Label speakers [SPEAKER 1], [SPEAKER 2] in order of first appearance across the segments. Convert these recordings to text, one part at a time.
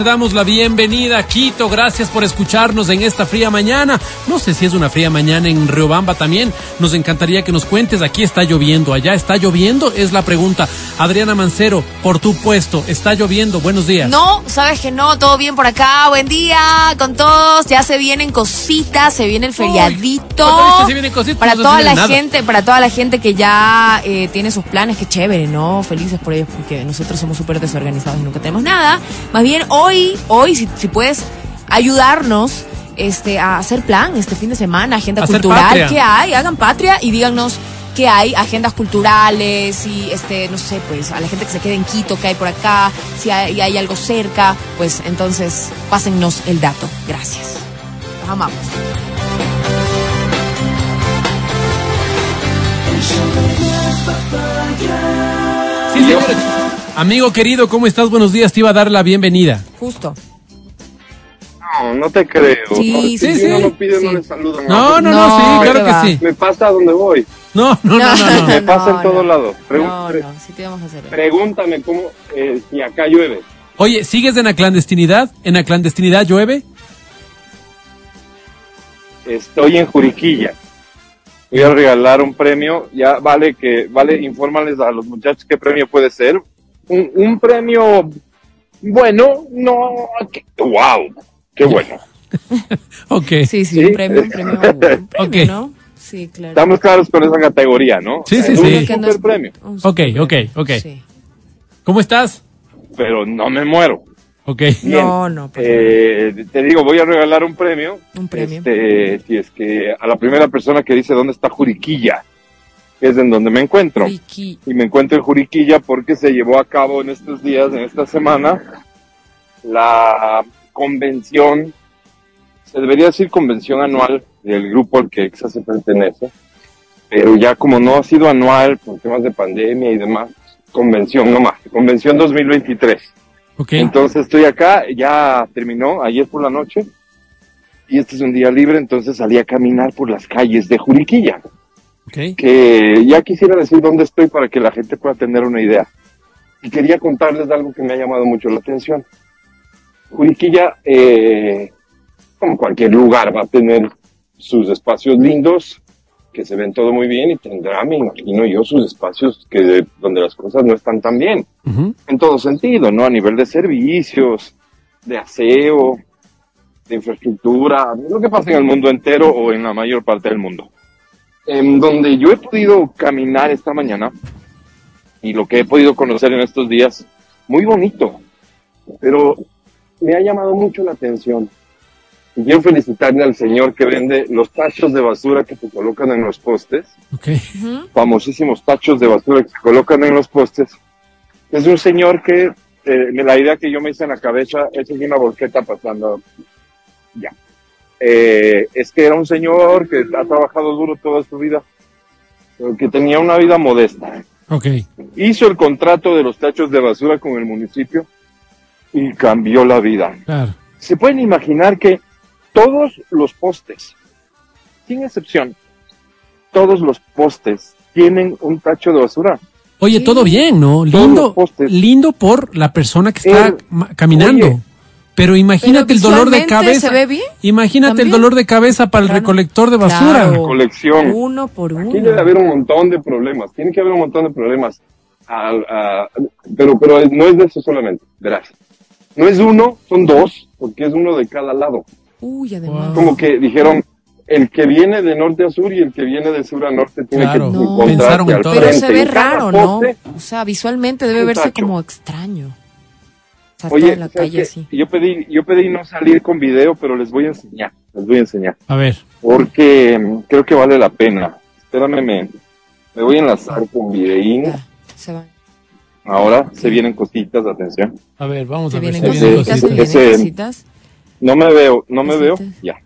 [SPEAKER 1] Te damos la bienvenida a Quito. Gracias por escucharnos en esta fría mañana. No sé si es una fría mañana en Riobamba también. Nos encantaría que nos cuentes. Aquí está lloviendo, allá está lloviendo. Es la pregunta. Adriana Mancero, por tu puesto, ¿está lloviendo? Buenos días.
[SPEAKER 2] No, sabes que no, todo bien por acá. Buen día con todos. Ya se vienen cositas, se viene el feriadito.
[SPEAKER 1] ¿cuándo viste se vienen cositas?
[SPEAKER 2] Para
[SPEAKER 1] No
[SPEAKER 2] toda la
[SPEAKER 1] nada.
[SPEAKER 2] gente, para toda la gente que ya eh, tiene sus planes, qué chévere, ¿no? Felices por ellos porque nosotros somos súper desorganizados y nunca tenemos nada. Más bien hoy, hoy si, si puedes ayudarnos este a hacer plan este fin de semana, agenda
[SPEAKER 1] Hacer
[SPEAKER 2] cultural,
[SPEAKER 1] patria.
[SPEAKER 2] ¿qué hay? Hagan patria y díganos qué hay, agendas culturales y este, no sé, pues a la gente que se quede en Quito, que hay por acá, si hay, hay algo cerca, pues entonces pásennos el dato. Gracias. Los amamos.
[SPEAKER 1] Sí. Amigo querido, ¿cómo estás? Buenos días. Te iba a dar la bienvenida.
[SPEAKER 2] Justo.
[SPEAKER 3] No, no te creo.
[SPEAKER 2] Sí,
[SPEAKER 3] no,
[SPEAKER 2] sí,
[SPEAKER 3] si
[SPEAKER 1] sí.
[SPEAKER 3] uno no pide, no
[SPEAKER 2] Sí.
[SPEAKER 3] le saludan.
[SPEAKER 1] No, no, no, sí,
[SPEAKER 2] ¿qué
[SPEAKER 1] claro
[SPEAKER 2] va?
[SPEAKER 1] que sí.
[SPEAKER 3] Me pasa a donde voy.
[SPEAKER 1] No, no, no, no. no.
[SPEAKER 3] Me pasa en todo
[SPEAKER 2] no.
[SPEAKER 3] lado.
[SPEAKER 2] No, no, sí te vamos a hacer.
[SPEAKER 3] Pregúntame cómo, eh, si acá llueve.
[SPEAKER 1] Oye, ¿sigues en la clandestinidad? ¿En la clandestinidad llueve?
[SPEAKER 3] Estoy en Juriquilla. Voy a regalar un premio. Ya vale que, vale, infórmales a los muchachos qué premio puede ser. Un, un premio, bueno, no, que- wow, qué bueno.
[SPEAKER 1] Ok.
[SPEAKER 2] Sí, sí,
[SPEAKER 3] Sí.
[SPEAKER 2] un premio, un premio, un premio,
[SPEAKER 1] Ok.
[SPEAKER 2] ¿no? Sí, claro.
[SPEAKER 3] Estamos claros con esa categoría, ¿no?
[SPEAKER 1] Sí, sí,
[SPEAKER 3] es
[SPEAKER 1] sí.
[SPEAKER 3] Un super premio,
[SPEAKER 2] un
[SPEAKER 1] Ok,
[SPEAKER 2] super
[SPEAKER 1] ok,
[SPEAKER 2] premio.
[SPEAKER 1] ok.
[SPEAKER 2] Sí.
[SPEAKER 1] ¿Cómo estás?
[SPEAKER 3] pero no me muero.
[SPEAKER 1] Ok.
[SPEAKER 3] Bien.
[SPEAKER 2] No, no,
[SPEAKER 3] Eh, te digo, voy a regalar un premio.
[SPEAKER 2] un premio.
[SPEAKER 3] Este, si es que a la primera persona que dice dónde está Juriquilla, que es en donde me encuentro. Y me encuentro en Juriquilla porque se llevó a cabo en estos días, en esta semana, la convención, se debería decir convención anual del grupo al que EXA se pertenece, pero ya como no ha sido anual por temas de pandemia y demás, convención nomás, convención 2023.
[SPEAKER 1] Ok.
[SPEAKER 3] Entonces estoy acá, ya terminó ayer por la noche y este es un día libre, entonces salí a caminar por las calles de Juriquilla, Que ya quisiera decir dónde estoy para que la gente pueda tener una idea. Y quería contarles algo que me ha llamado mucho la atención. Juriquilla, eh, como cualquier lugar, va a tener sus espacios lindos, que se ven todo muy bien, y tendrá, me imagino yo, sus espacios que donde las cosas no están tan bien en todo sentido, ¿no? A nivel de servicios, de aseo, de infraestructura, lo que pasa en el mundo entero o en la mayor parte del mundo. En donde yo he podido caminar esta mañana y lo que he podido conocer en estos días, muy bonito, pero me ha llamado mucho la atención. Y quiero felicitarle al señor que vende los tachos de basura que se colocan en los postes
[SPEAKER 1] Ok.
[SPEAKER 2] Ujú.
[SPEAKER 3] famosísimos tachos de basura que se colocan en los postes. Es un señor que, eh, la idea que yo me hice en la cabeza es que una volqueta pasando. Ya. Eh, es que era un señor que ha trabajado duro toda su vida, pero que tenía una vida modesta. Hizo el contrato de los tachos de basura con el municipio y cambió la vida.
[SPEAKER 1] Claro.
[SPEAKER 3] Se pueden imaginar que todos los postes, sin excepción, todos los postes tienen un tacho de basura.
[SPEAKER 1] Oye, todo bien, ¿no? Lindo, lindo por la persona que está
[SPEAKER 3] El-
[SPEAKER 1] caminando.
[SPEAKER 3] Oye.
[SPEAKER 1] Pero imagínate
[SPEAKER 2] Pero
[SPEAKER 1] el dolor de cabeza.
[SPEAKER 2] ¿Se ve bien?
[SPEAKER 1] Imagínate el dolor de cabeza para el
[SPEAKER 2] Claro.
[SPEAKER 1] recolector de basura.
[SPEAKER 2] Claro.
[SPEAKER 3] Colección.
[SPEAKER 2] Uno por uno.
[SPEAKER 3] Aquí debe haber un montón de problemas, tiene que haber un montón de problemas. Al- a- pero, pero no es de eso solamente, verás. No es uno, son dos, porque es uno de cada lado.
[SPEAKER 2] Uy, además.
[SPEAKER 1] Wow.
[SPEAKER 3] Como que dijeron, el que viene de norte a sur y el que viene de sur a norte tiene
[SPEAKER 1] Claro.
[SPEAKER 3] que
[SPEAKER 2] No.
[SPEAKER 3] encontrarse
[SPEAKER 1] Pensaron en
[SPEAKER 3] al
[SPEAKER 1] todo.
[SPEAKER 2] Pero
[SPEAKER 3] frente.
[SPEAKER 2] se ve raro, ¿no? O sea, visualmente debe verse
[SPEAKER 3] tacho.
[SPEAKER 2] como extraño.
[SPEAKER 3] Oye,
[SPEAKER 2] toda la
[SPEAKER 3] ¿sabes
[SPEAKER 2] calle
[SPEAKER 3] qué?
[SPEAKER 2] así.
[SPEAKER 3] yo pedí, yo pedí no salir con video, pero les voy a enseñar, les voy a enseñar,
[SPEAKER 1] A ver.
[SPEAKER 3] porque mm, creo que vale la pena. Espérame, me, me voy a enlazar con videín.
[SPEAKER 2] Ya, se va.
[SPEAKER 3] Ahora se vienen cositas, atención.
[SPEAKER 1] A ver, vamos
[SPEAKER 2] Se
[SPEAKER 1] a ver.
[SPEAKER 2] vienen
[SPEAKER 1] se
[SPEAKER 3] ese-
[SPEAKER 1] vienen
[SPEAKER 2] cositas, se
[SPEAKER 1] cositas.
[SPEAKER 3] ese-
[SPEAKER 2] vienen cositas.
[SPEAKER 3] No me veo, no me veo. Ya.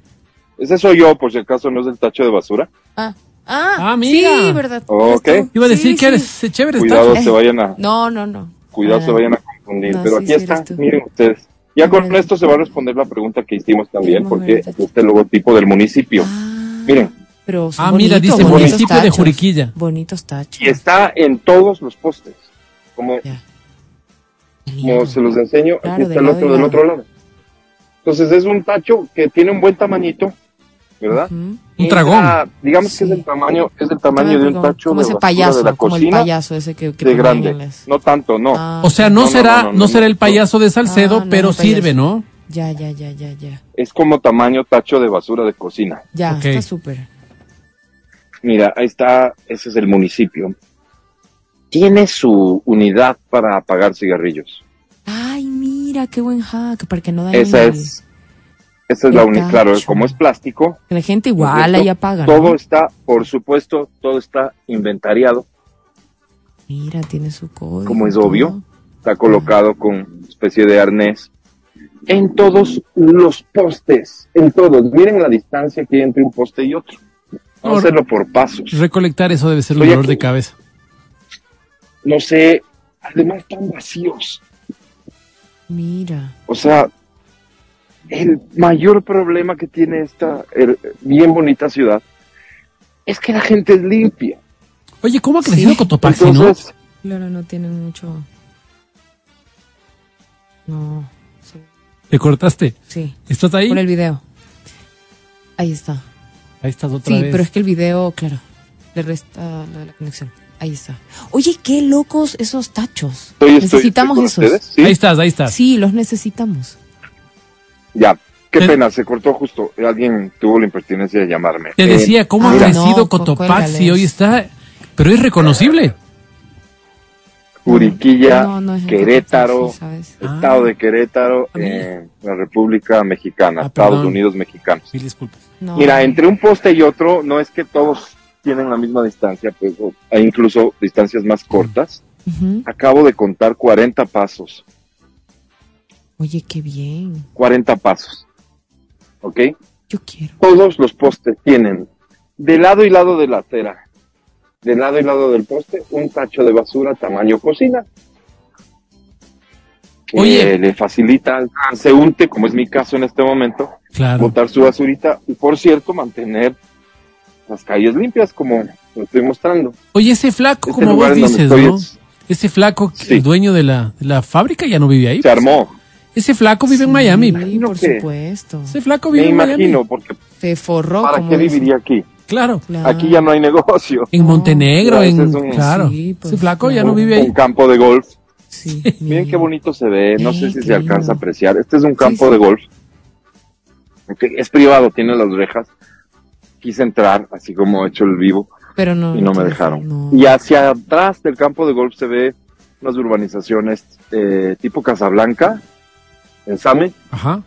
[SPEAKER 3] Ese soy yo, por si acaso no es el tacho de basura.
[SPEAKER 2] Ah, ah,
[SPEAKER 1] Ah, mira.
[SPEAKER 2] sí, verdad.
[SPEAKER 3] Ok.
[SPEAKER 1] Iba a decir
[SPEAKER 2] sí,
[SPEAKER 1] que eres
[SPEAKER 2] sí.
[SPEAKER 1] chévere.
[SPEAKER 3] Cuidado se vayan a,
[SPEAKER 2] No, no, no.
[SPEAKER 3] cuidado
[SPEAKER 2] Ah,
[SPEAKER 3] se vayan a
[SPEAKER 2] no,
[SPEAKER 3] Pero
[SPEAKER 2] sí,
[SPEAKER 3] aquí
[SPEAKER 2] sí
[SPEAKER 3] está, miren ustedes. Ya con esto se va a responder la pregunta que hicimos también, porque
[SPEAKER 2] momento.
[SPEAKER 3] este logotipo del municipio.
[SPEAKER 2] Ah,
[SPEAKER 3] Miren,
[SPEAKER 2] Pero
[SPEAKER 1] Ah, mira, dice municipio de. Juriquilla.
[SPEAKER 2] Bonitos tachos.
[SPEAKER 3] y está en todos los postes. Como,
[SPEAKER 2] Ya.
[SPEAKER 3] como se los enseño,
[SPEAKER 2] Claro,
[SPEAKER 3] aquí está el otro del otro lado. Entonces es un tacho que tiene un buen tamañito, ¿verdad?
[SPEAKER 2] Ujú.
[SPEAKER 1] Un
[SPEAKER 3] Entra,
[SPEAKER 1] dragón.
[SPEAKER 3] digamos que es
[SPEAKER 2] Sí.
[SPEAKER 3] el tamaño, es el tamaño de un tacho
[SPEAKER 2] como
[SPEAKER 3] de
[SPEAKER 2] ese payaso,
[SPEAKER 3] de la
[SPEAKER 2] como el
[SPEAKER 3] cocina
[SPEAKER 2] payaso ese que, que
[SPEAKER 3] de grande.
[SPEAKER 2] las-
[SPEAKER 3] No tanto, no.
[SPEAKER 2] Ah,
[SPEAKER 1] O sea, no, será,
[SPEAKER 3] no,
[SPEAKER 1] no,
[SPEAKER 3] no, no,
[SPEAKER 1] será el payaso de Salcedo,
[SPEAKER 2] Ah, no,
[SPEAKER 1] pero sirve, ¿no?
[SPEAKER 2] ya, ya, ya, ya, ya.
[SPEAKER 3] Es como tamaño tacho de basura de cocina.
[SPEAKER 2] Ya, está súper.
[SPEAKER 3] Mira, ahí está, ese es el municipio. Tiene su unidad para apagar cigarrillos.
[SPEAKER 2] Ay, mira, qué buen hack, para que no dañen
[SPEAKER 3] Esa
[SPEAKER 2] el-
[SPEAKER 3] es, esa es la unidad. Claro, como es plástico,
[SPEAKER 2] la gente igual ahí apaga,
[SPEAKER 3] todo
[SPEAKER 2] ¿no?
[SPEAKER 3] está, por supuesto, todo está inventariado,
[SPEAKER 2] Mira, tiene su código.
[SPEAKER 3] como es
[SPEAKER 2] todo.
[SPEAKER 3] obvio. Está colocado con especie de arnés en todos los postes, en todos. Miren la distancia que hay entre un poste y otro. Vamos a hacerlo por pasos.
[SPEAKER 1] Recolectar eso debe ser un dolor
[SPEAKER 3] aquí-
[SPEAKER 1] de cabeza.
[SPEAKER 3] No sé, además están vacíos.
[SPEAKER 2] Mira.
[SPEAKER 3] O sea, el mayor problema que tiene esta bien bonita ciudad es que la gente es limpia.
[SPEAKER 1] Oye, ¿cómo ha crecido
[SPEAKER 2] Sí.
[SPEAKER 1] Cotopaxi, no?
[SPEAKER 2] Claro, no tiene mucho. No. Sí.
[SPEAKER 1] Te cortaste.
[SPEAKER 2] sí.
[SPEAKER 1] ¿Estás ahí?
[SPEAKER 2] Por el video. Ahí está.
[SPEAKER 1] Ahí estás otra
[SPEAKER 2] Sí,
[SPEAKER 1] vez.
[SPEAKER 2] pero es que el video, claro, le resta lo de la conexión. Ahí está. Oye, qué locos esos tachos.
[SPEAKER 3] estoy,
[SPEAKER 2] necesitamos
[SPEAKER 3] estoy
[SPEAKER 2] esos.
[SPEAKER 3] ¿sí?
[SPEAKER 1] Ahí estás, ahí estás.
[SPEAKER 2] Sí, los necesitamos.
[SPEAKER 3] Ya, qué
[SPEAKER 1] Te-
[SPEAKER 3] pena, se cortó justo. Alguien tuvo la impertinencia de llamarme.
[SPEAKER 1] Te
[SPEAKER 3] Eh,
[SPEAKER 1] decía, ¿cómo ha
[SPEAKER 2] ah,
[SPEAKER 1] crecido
[SPEAKER 2] no,
[SPEAKER 1] Cotopaxi? Hoy está... Pero es reconocible.
[SPEAKER 3] Juriquilla,
[SPEAKER 2] No, no es en
[SPEAKER 3] Querétaro.
[SPEAKER 1] Ah.
[SPEAKER 3] Estado de Querétaro,
[SPEAKER 1] mira.
[SPEAKER 3] eh, la República Mexicana,
[SPEAKER 1] Ah,
[SPEAKER 3] Estados
[SPEAKER 1] perdón.
[SPEAKER 3] Unidos Mexicanos.
[SPEAKER 1] Mil disculpas.
[SPEAKER 2] No.
[SPEAKER 3] Mira, entre un poste y otro, no es que todos tienen la misma distancia, pues o- hay incluso distancias más cortas. Acabo de contar 40 pasos.
[SPEAKER 2] Oye, qué bien.
[SPEAKER 3] 40 pasos. ¿Ok?
[SPEAKER 2] Yo quiero.
[SPEAKER 3] Todos los postes tienen de lado y lado de la acera, de lado y lado del poste, un tacho de basura tamaño cocina. Que
[SPEAKER 1] Oye.
[SPEAKER 3] le facilita al transeúnte, como es mi caso en este momento,
[SPEAKER 1] Claro.
[SPEAKER 3] botar su basurita y, por cierto, mantener las calles limpias, como lo estoy mostrando.
[SPEAKER 1] Oye, ese flaco,
[SPEAKER 3] Este
[SPEAKER 1] como vos dices, ¿no?
[SPEAKER 3] es-
[SPEAKER 1] Ese flaco, que
[SPEAKER 3] Sí.
[SPEAKER 1] el dueño de la, de la fábrica, ya no vive ahí.
[SPEAKER 3] se armó.
[SPEAKER 1] Ese flaco vive en
[SPEAKER 2] Sí,
[SPEAKER 1] Miami.
[SPEAKER 3] Imagino
[SPEAKER 2] por
[SPEAKER 3] que-
[SPEAKER 2] supuesto.
[SPEAKER 1] Ese flaco
[SPEAKER 3] Me
[SPEAKER 1] vive en Miami.
[SPEAKER 3] imagino, porque
[SPEAKER 2] Se forró.
[SPEAKER 3] ¿para qué viviría aquí?
[SPEAKER 1] Claro.
[SPEAKER 2] Claro.
[SPEAKER 3] Aquí ya no hay negocio.
[SPEAKER 1] En Montenegro, en...
[SPEAKER 3] es un-
[SPEAKER 1] Claro.
[SPEAKER 2] Sí, pues,
[SPEAKER 1] ese flaco ya no vive
[SPEAKER 3] Un
[SPEAKER 1] ahí.
[SPEAKER 3] campo de golf.
[SPEAKER 2] Sí,
[SPEAKER 3] Miren qué bonito se ve, no
[SPEAKER 2] Sí,
[SPEAKER 3] sé si se alcanza a apreciar. Este es un campo
[SPEAKER 2] sí.
[SPEAKER 3] de golf. Ok, Es privado, tiene las rejas. Quise entrar, así como he hecho el vivo,
[SPEAKER 2] Pero no.
[SPEAKER 3] y no me dejaron.
[SPEAKER 2] no.
[SPEAKER 3] Y hacia atrás del campo de golf se ve unas urbanizaciones eh, tipo Casablanca, en Same,
[SPEAKER 1] Ajá.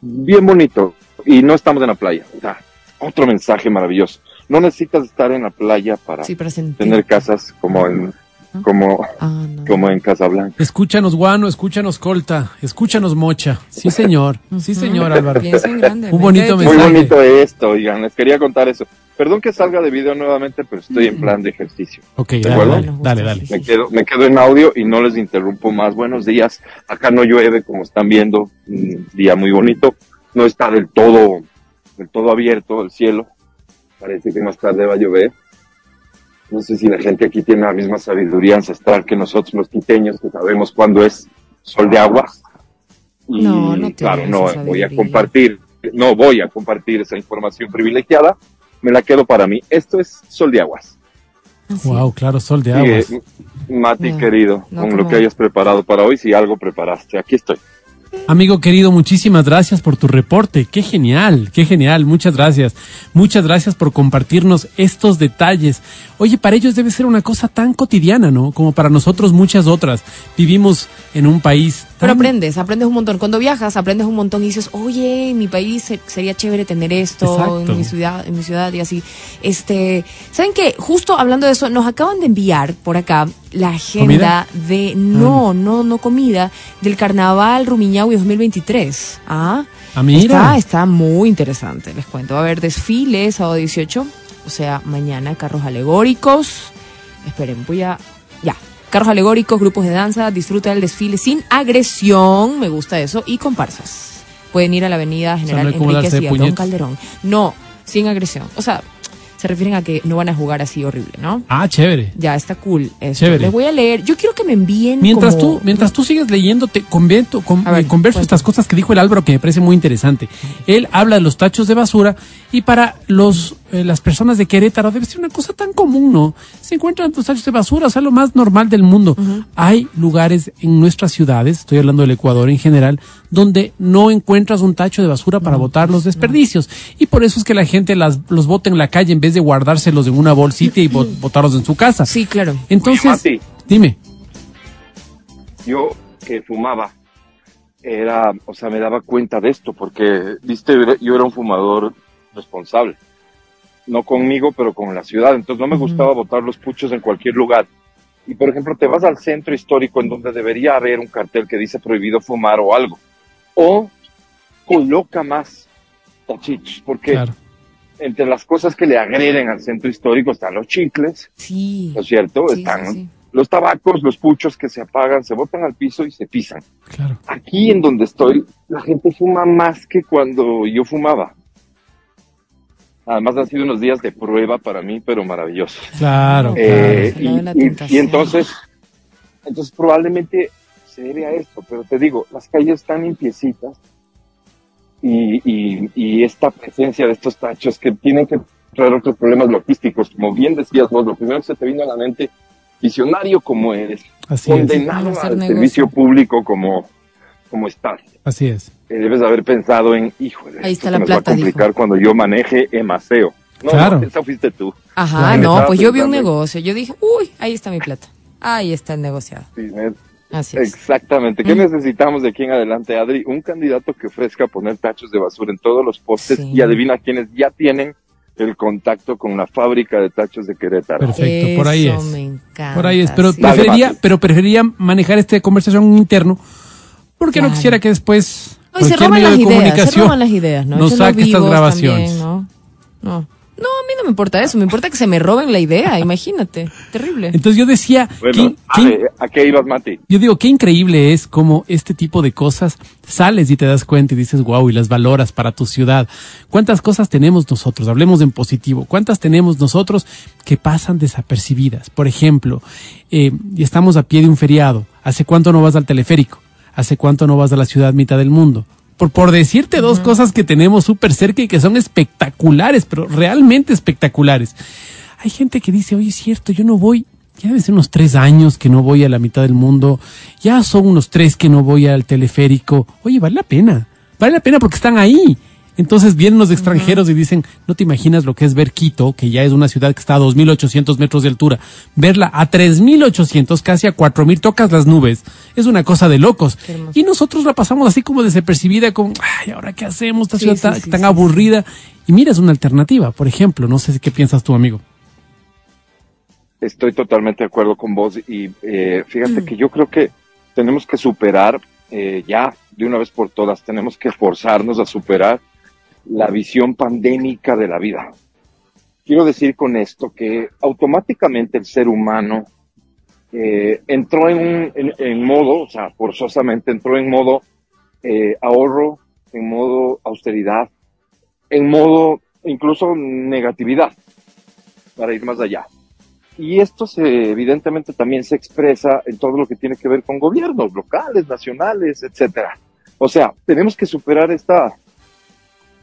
[SPEAKER 3] bien bonito. Y no estamos en la playa. O sea, otro mensaje maravilloso. No necesitas estar en la playa para
[SPEAKER 2] Sí,
[SPEAKER 3] tener casas como en, como,
[SPEAKER 2] Ah, no.
[SPEAKER 3] como en Casablanca.
[SPEAKER 1] Escúchanos, Guano, escúchanos, Colta, escúchanos, Mocha. Sí, señor. Sí, señor, Álvaro.
[SPEAKER 2] Grande.
[SPEAKER 1] Un bonito
[SPEAKER 2] idea
[SPEAKER 3] Muy
[SPEAKER 1] mensaje.
[SPEAKER 3] bonito esto, oigan, les quería contar eso. Perdón que salga de video nuevamente, pero estoy en plan de ejercicio.
[SPEAKER 1] Ok,
[SPEAKER 3] ¿De
[SPEAKER 1] dale,
[SPEAKER 3] acuerdo?
[SPEAKER 1] dale, dale,
[SPEAKER 3] Me quedo, me quedo en audio y no les interrumpo más. Buenos días. Acá no llueve, como están viendo, un día muy bonito. No está del todo, del todo abierto el cielo. Parece que más tarde va a llover. No sé si la gente aquí tiene la misma sabiduría ancestral que nosotros los quiteños, que sabemos cuándo es sol de agua. Y
[SPEAKER 2] No, no
[SPEAKER 3] claro, no voy a compartir, no voy a compartir esa información privilegiada. Me la quedo para mí. Esto es sol de aguas.
[SPEAKER 2] Así.
[SPEAKER 1] Wow, claro, sol de aguas.
[SPEAKER 3] Mati,
[SPEAKER 2] No,
[SPEAKER 3] querido,
[SPEAKER 2] no
[SPEAKER 3] con lo que hayas preparado para hoy, si algo preparaste. Aquí estoy.
[SPEAKER 1] Amigo querido, muchísimas gracias por tu reporte. Qué genial, qué genial. Muchas gracias. Muchas gracias por compartirnos estos detalles. Oye, para ellos debe ser una cosa tan cotidiana, ¿no? Como para nosotros muchas otras. Vivimos en un país
[SPEAKER 2] Pero aprendes, aprendes un montón. Cuando viajas, aprendes un montón y dices, oye, en mi país se- sería chévere tener esto,
[SPEAKER 1] Exacto.
[SPEAKER 2] en mi ciudad, en mi ciudad y así. Este, ¿saben qué? Justo hablando de eso, nos acaban de enviar por acá la agenda de, no, no, no comida, del Carnaval Rumiñahui 2023. Ah,
[SPEAKER 1] Ah, mira.
[SPEAKER 2] Está, está muy interesante, les cuento. Va a haber desfiles, sábado 18, o sea, mañana carros alegóricos. Esperen, voy a... Ya. Carros alegóricos, grupos de danza, disfruta del desfile sin agresión, me gusta eso, y comparsas. Pueden ir a la avenida General
[SPEAKER 1] darse
[SPEAKER 2] y a Don. Calderón. No, sin agresión. O sea, se refieren a que no van a jugar así horrible, ¿no?
[SPEAKER 1] Ah, chévere.
[SPEAKER 2] Ya, está cool. Esto.
[SPEAKER 1] Chévere.
[SPEAKER 2] Les voy a leer. Yo quiero que me envíen.
[SPEAKER 1] Mientras
[SPEAKER 2] como-
[SPEAKER 1] tú, mientras tú sigues leyendo, te convento, con-
[SPEAKER 2] A ver,
[SPEAKER 1] eh, converso estas cosas que dijo el Álvaro que me parece muy interesante. Él habla de los tachos de basura y para los eh, las personas de Querétaro debe ser una cosa tan común, ¿no? Se encuentran los tachos de basura, o sea, lo más normal del mundo. Hay lugares en nuestras ciudades, estoy hablando del Ecuador en general, donde no encuentras un tacho de basura para botar los desperdicios. Y por eso es que la gente las, los bota en la calle en vez de guardárselos en una bolsita y bot- botarlos en su casa.
[SPEAKER 2] Sí, claro.
[SPEAKER 1] Entonces,
[SPEAKER 3] Mati.
[SPEAKER 1] dime.
[SPEAKER 3] yo que fumaba era, o sea, me daba cuenta de esto porque, viste, yo era un fumador responsable. No conmigo, pero con la ciudad. Entonces no me gustaba botar los puchos en cualquier lugar. Y por ejemplo, te vas al centro histórico en donde debería haber un cartel que dice prohibido fumar o algo. O coloca más tachichos, porque
[SPEAKER 1] Claro.
[SPEAKER 3] Entre las cosas que le agreden al centro histórico están los chicles,
[SPEAKER 2] Sí.
[SPEAKER 3] ¿no es cierto?
[SPEAKER 2] Sí,
[SPEAKER 3] están
[SPEAKER 2] sí, sí.
[SPEAKER 3] los tabacos, los puchos que se apagan, se botan al piso y se pisan.
[SPEAKER 1] Claro.
[SPEAKER 3] Aquí en donde estoy, la gente fuma más que cuando yo fumaba. Además han sido unos días de prueba para mí, pero maravillosos.
[SPEAKER 1] Claro,
[SPEAKER 3] Eh, y, y-
[SPEAKER 2] tentación.
[SPEAKER 3] y entonces, entonces probablemente se debe a esto, pero te digo, las calles están limpiecitas y, y, y esta presencia de estos tachos que tienen que traer otros problemas logísticos, como bien decías vos, lo primero que se te vino a la mente, visionario como eres,
[SPEAKER 1] Así es.
[SPEAKER 3] condenado
[SPEAKER 2] Hacer
[SPEAKER 3] al
[SPEAKER 2] negocio.
[SPEAKER 3] servicio público como, como estás.
[SPEAKER 1] Así es.
[SPEAKER 3] Eh, debes haber pensado en, híjole,
[SPEAKER 2] Ahí
[SPEAKER 3] esto
[SPEAKER 2] está
[SPEAKER 3] se
[SPEAKER 2] la
[SPEAKER 3] nos
[SPEAKER 2] plata,
[SPEAKER 3] va a complicar cuando yo maneje Emaseo. No,
[SPEAKER 1] Claro.
[SPEAKER 3] no, esa fuiste tú.
[SPEAKER 2] Ajá,
[SPEAKER 3] Claro.
[SPEAKER 2] no, pues yo vi un negocio. Yo dije, uy, ahí está mi plata. Ahí está el negociado.
[SPEAKER 3] Sí, me-
[SPEAKER 2] Así es.
[SPEAKER 3] Exactamente. ¿Qué
[SPEAKER 2] Mm.
[SPEAKER 3] necesitamos de aquí en adelante, Adri? Un candidato que ofrezca poner tachos de basura en todos los postes
[SPEAKER 2] Sí.
[SPEAKER 3] y adivina quiénes ya tienen el contacto con la fábrica de tachos de Querétaro.
[SPEAKER 1] Perfecto, por ahí es.
[SPEAKER 2] me encanta.
[SPEAKER 1] Por ahí es, pero
[SPEAKER 2] sí.
[SPEAKER 1] Preferiría, pero preferiría manejar esta conversación interno porque no quisiera que después
[SPEAKER 2] No, y se roban las
[SPEAKER 1] de
[SPEAKER 2] ideas, se
[SPEAKER 1] comunicación
[SPEAKER 2] roban las ideas, ¿no?
[SPEAKER 1] nos saque estas grabaciones.
[SPEAKER 2] también, ¿no? No. No, a mí no me importa eso, me importa que se me roben la idea, imagínate. Terrible.
[SPEAKER 1] Entonces yo decía,
[SPEAKER 3] Bueno,
[SPEAKER 1] ¿qué- qué-
[SPEAKER 3] Ale, ¿a qué ibas, Mati?
[SPEAKER 1] yo digo, qué increíble es como este tipo de cosas sales y te das cuenta y dices, wow, y las valoras para tu ciudad. ¿Cuántas cosas tenemos nosotros? Hablemos en positivo. ¿Cuántas tenemos nosotros que pasan desapercibidas? Por ejemplo, eh, y estamos a pie de un feriado. ¿Hace cuánto no vas al teleférico? ¿Hace cuánto no vas a la ciudad mitad del mundo? Por, por decirte dos cosas que tenemos súper cerca y que son espectaculares, pero realmente espectaculares. Hay gente que dice, oye, es cierto, yo no voy, ya debe ser unos tres años que no voy a la mitad del mundo, ya son unos tres que no voy al teleférico. Oye, vale la pena, vale la pena porque están ahí. Entonces vienen los extranjeros y dicen, no te imaginas lo que es ver Quito, que ya es una ciudad que está a 2.800 metros de altura, verla a 3.800, casi a 4.000, tocas las nubes, es una cosa de locos. Y nosotros la pasamos así como desapercibida, con, ay, ¿ahora qué hacemos? Esta
[SPEAKER 2] Sí,
[SPEAKER 1] ciudad
[SPEAKER 2] sí,
[SPEAKER 1] tan,
[SPEAKER 2] sí,
[SPEAKER 1] tan
[SPEAKER 2] sí,
[SPEAKER 1] aburrida. Y mira, es una alternativa, por ejemplo, no sé si qué piensas tú, amigo.
[SPEAKER 3] Estoy totalmente de acuerdo con vos y eh, fíjate que yo creo que tenemos que superar eh, ya de una vez por todas, tenemos que forzarnos a superar la visión pandémica de la vida. Quiero decir con esto que automáticamente el ser humano eh, entró en, un, en, modo, o sea, forzosamente entró en modo eh, ahorro, en modo austeridad, en modo incluso negatividad, para ir más allá. Y esto se, evidentemente también se expresa en todo lo que tiene que ver con gobiernos locales, nacionales, etcétera. O sea, tenemos que superar esta,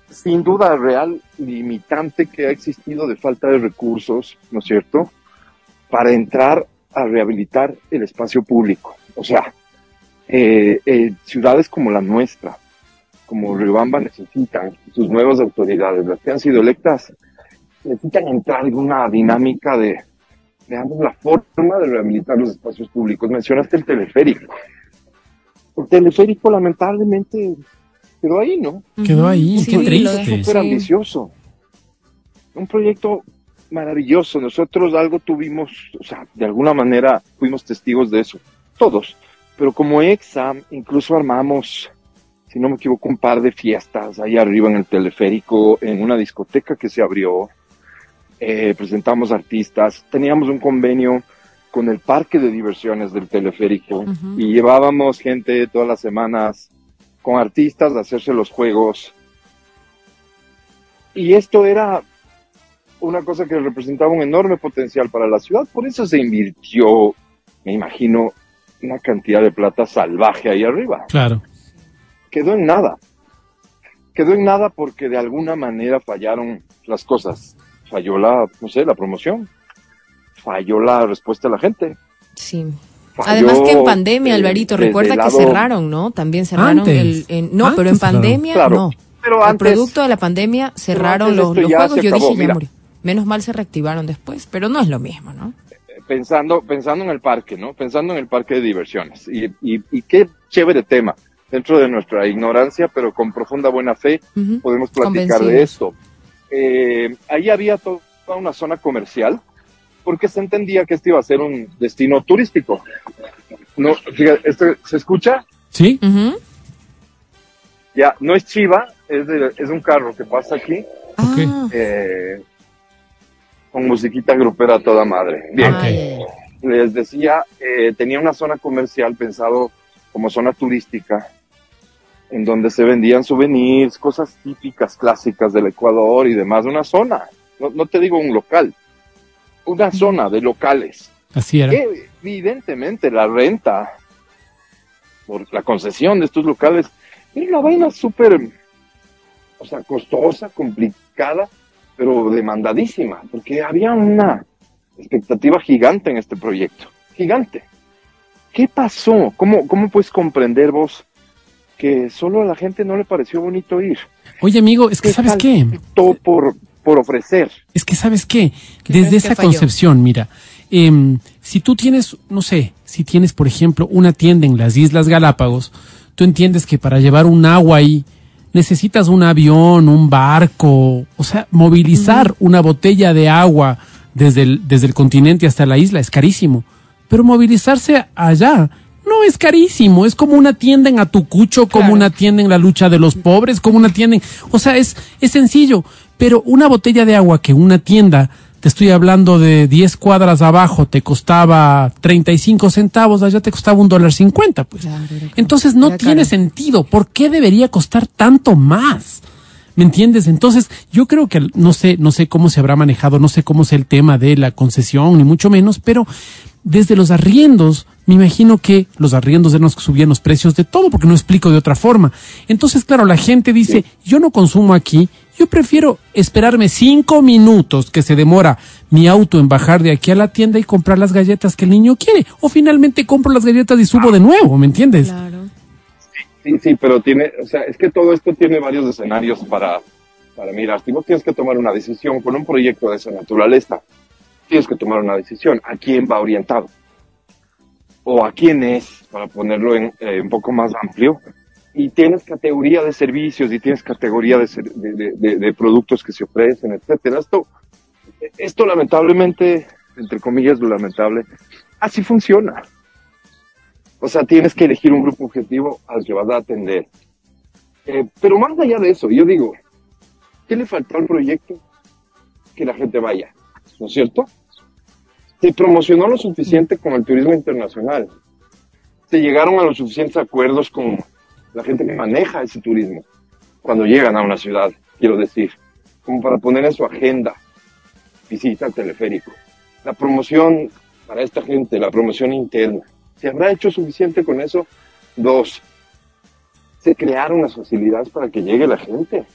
[SPEAKER 3] sin duda, real limitante que ha existido de falta de recursos, ¿no es cierto?, para entrar a rehabilitar el espacio público. O sea, eh, eh, ciudades como la nuestra, como Riobamba necesitan sus nuevas autoridades, las que han sido electas, necesitan entrar en una dinámica de, veamos la forma de rehabilitar los espacios públicos. Mencionaste el teleférico. El teleférico lamentablemente quedó ahí, ¿no?
[SPEAKER 1] Quedó ahí,
[SPEAKER 2] Sí,
[SPEAKER 1] qué triste.
[SPEAKER 3] Súper ambicioso. Un proyecto maravilloso. Nosotros algo tuvimos, o sea, de alguna manera fuimos testigos de eso. Todos. Pero como EXA, incluso armamos, si no me equivoco, un par de fiestas ahí arriba en el teleférico, en una discoteca que se abrió. Eh, presentamos artistas. Teníamos un convenio con el parque de diversiones del teleférico y llevábamos gente todas las semanas con artistas a hacerse los juegos. Y esto era una cosa que representaba un enorme potencial para la ciudad, por eso se invirtió, me imagino, una cantidad de plata salvaje ahí arriba.
[SPEAKER 1] Claro.
[SPEAKER 3] Quedó en nada. Quedó en nada porque de alguna manera fallaron las cosas. Falló la, no sé, la promoción. Falló la respuesta de la gente.
[SPEAKER 2] Sí. Además que en pandemia,
[SPEAKER 3] eh,
[SPEAKER 2] Alvarito, recuerda
[SPEAKER 3] el
[SPEAKER 2] que cerraron, ¿no? También cerraron
[SPEAKER 1] Antes.
[SPEAKER 2] el... en- no, pero en pandemia
[SPEAKER 3] Claro.
[SPEAKER 2] no.
[SPEAKER 3] Pero
[SPEAKER 2] el
[SPEAKER 3] antes-
[SPEAKER 2] producto de la pandemia cerraron los, los juegos. Yo
[SPEAKER 3] acabó,
[SPEAKER 2] dije, ya murió. Menos mal se reactivaron después, pero no es lo mismo, ¿no?
[SPEAKER 3] pensando, pensando en el parque, ¿no? Pensando en el parque de diversiones. Y, y, y qué chévere tema. Dentro de nuestra ignorancia, pero con profunda buena fe, podemos platicar de esto. Eh, ahí había toda una zona comercial, porque se entendía que este iba a ser un destino turístico. No, fíjate, ¿esto se escucha?
[SPEAKER 1] ¿Sí?
[SPEAKER 3] Ya, no es chiva, es, de- es un carro que pasa aquí,
[SPEAKER 2] Ah,
[SPEAKER 3] eh, con musiquita grupera a toda madre. Bien.
[SPEAKER 2] Ay.
[SPEAKER 3] les decía, eh, tenía una zona comercial pensado como zona turística, en donde se vendían souvenirs, cosas típicas, clásicas del Ecuador y demás. Una zona, no, no te digo un local, una zona de locales.
[SPEAKER 1] Así era.
[SPEAKER 3] Que evidentemente la renta por la concesión de estos locales era una vaina súper, o sea, costosa, complicada, pero demandadísima, porque había una expectativa gigante en este proyecto, gigante. ¿Qué pasó? ¿Cómo, cómo puedes comprender vos que solo a la gente no le pareció bonito ir?
[SPEAKER 1] Oye, amigo, es que ¿sabes qué?
[SPEAKER 3] Todo por, por ofrecer.
[SPEAKER 1] Es que ¿sabes qué?
[SPEAKER 2] ¿Qué
[SPEAKER 1] Desde esa concepción, mira, em, si tú tienes, no sé, si tienes, por ejemplo, una tienda en las Islas Galápagos, tú entiendes que para llevar un agua ahí necesitas un avión, un barco, o sea, movilizar una botella de agua desde el, desde el continente hasta la isla es carísimo. Pero movilizarse allá no es carísimo, es como una tienda en Atucucho, como
[SPEAKER 2] Claro.
[SPEAKER 1] una tienda en la lucha de los pobres, como una tienda en... O sea, es, es sencillo, pero una botella de agua que una tienda, te estoy hablando de 10 cuadras abajo, te costaba 35 centavos, allá te costaba un dólar 50, pues.
[SPEAKER 2] Claro.
[SPEAKER 1] Entonces no tiene
[SPEAKER 2] caro.
[SPEAKER 1] sentido. ¿Por qué debería costar tanto más? ¿Me entiendes? Entonces, yo creo que no sé, no sé cómo se habrá manejado, no sé cómo es el tema de la concesión, ni mucho menos, pero desde los arriendos, me imagino que los arriendos eran los que subían los precios de todo, porque no explico de otra forma. Entonces, claro, la gente dice, yo no consumo aquí, yo prefiero esperarme cinco minutos que se demora mi auto en bajar de aquí a la tienda y comprar las galletas que el niño quiere. O finalmente compro las galletas y subo de nuevo, ¿me entiendes?
[SPEAKER 2] Claro.
[SPEAKER 3] Sí, sí, pero tiene, o sea, es que todo esto tiene varios escenarios para, para mirar. Si tienes que tomar una decisión con un proyecto de esa naturaleza, tienes que tomar una decisión. ¿A quién va orientado? ¿O a quién es? Para ponerlo en, eh, un poco más amplio. Y tienes categoría de servicios y tienes categoría de, de- de- de productos que se ofrecen, etcétera. Esto, esto lamentablemente, entre comillas, lo lamentable, así funciona. O sea, tienes que elegir un grupo objetivo al que vas a atender. Eh, pero más allá de eso, yo digo, ¿qué le faltó al proyecto? Que la gente vaya, ¿no es cierto? Se promocionó lo suficiente con el turismo internacional. Se llegaron a los suficientes acuerdos con la gente que maneja ese turismo cuando llegan a una ciudad, quiero decir, como para poner en su agenda visita al teleférico. La promoción para esta gente, la promoción interna. ¿Se habrá hecho suficiente con eso? Dos, se crearon las facilidades para que llegue la gente.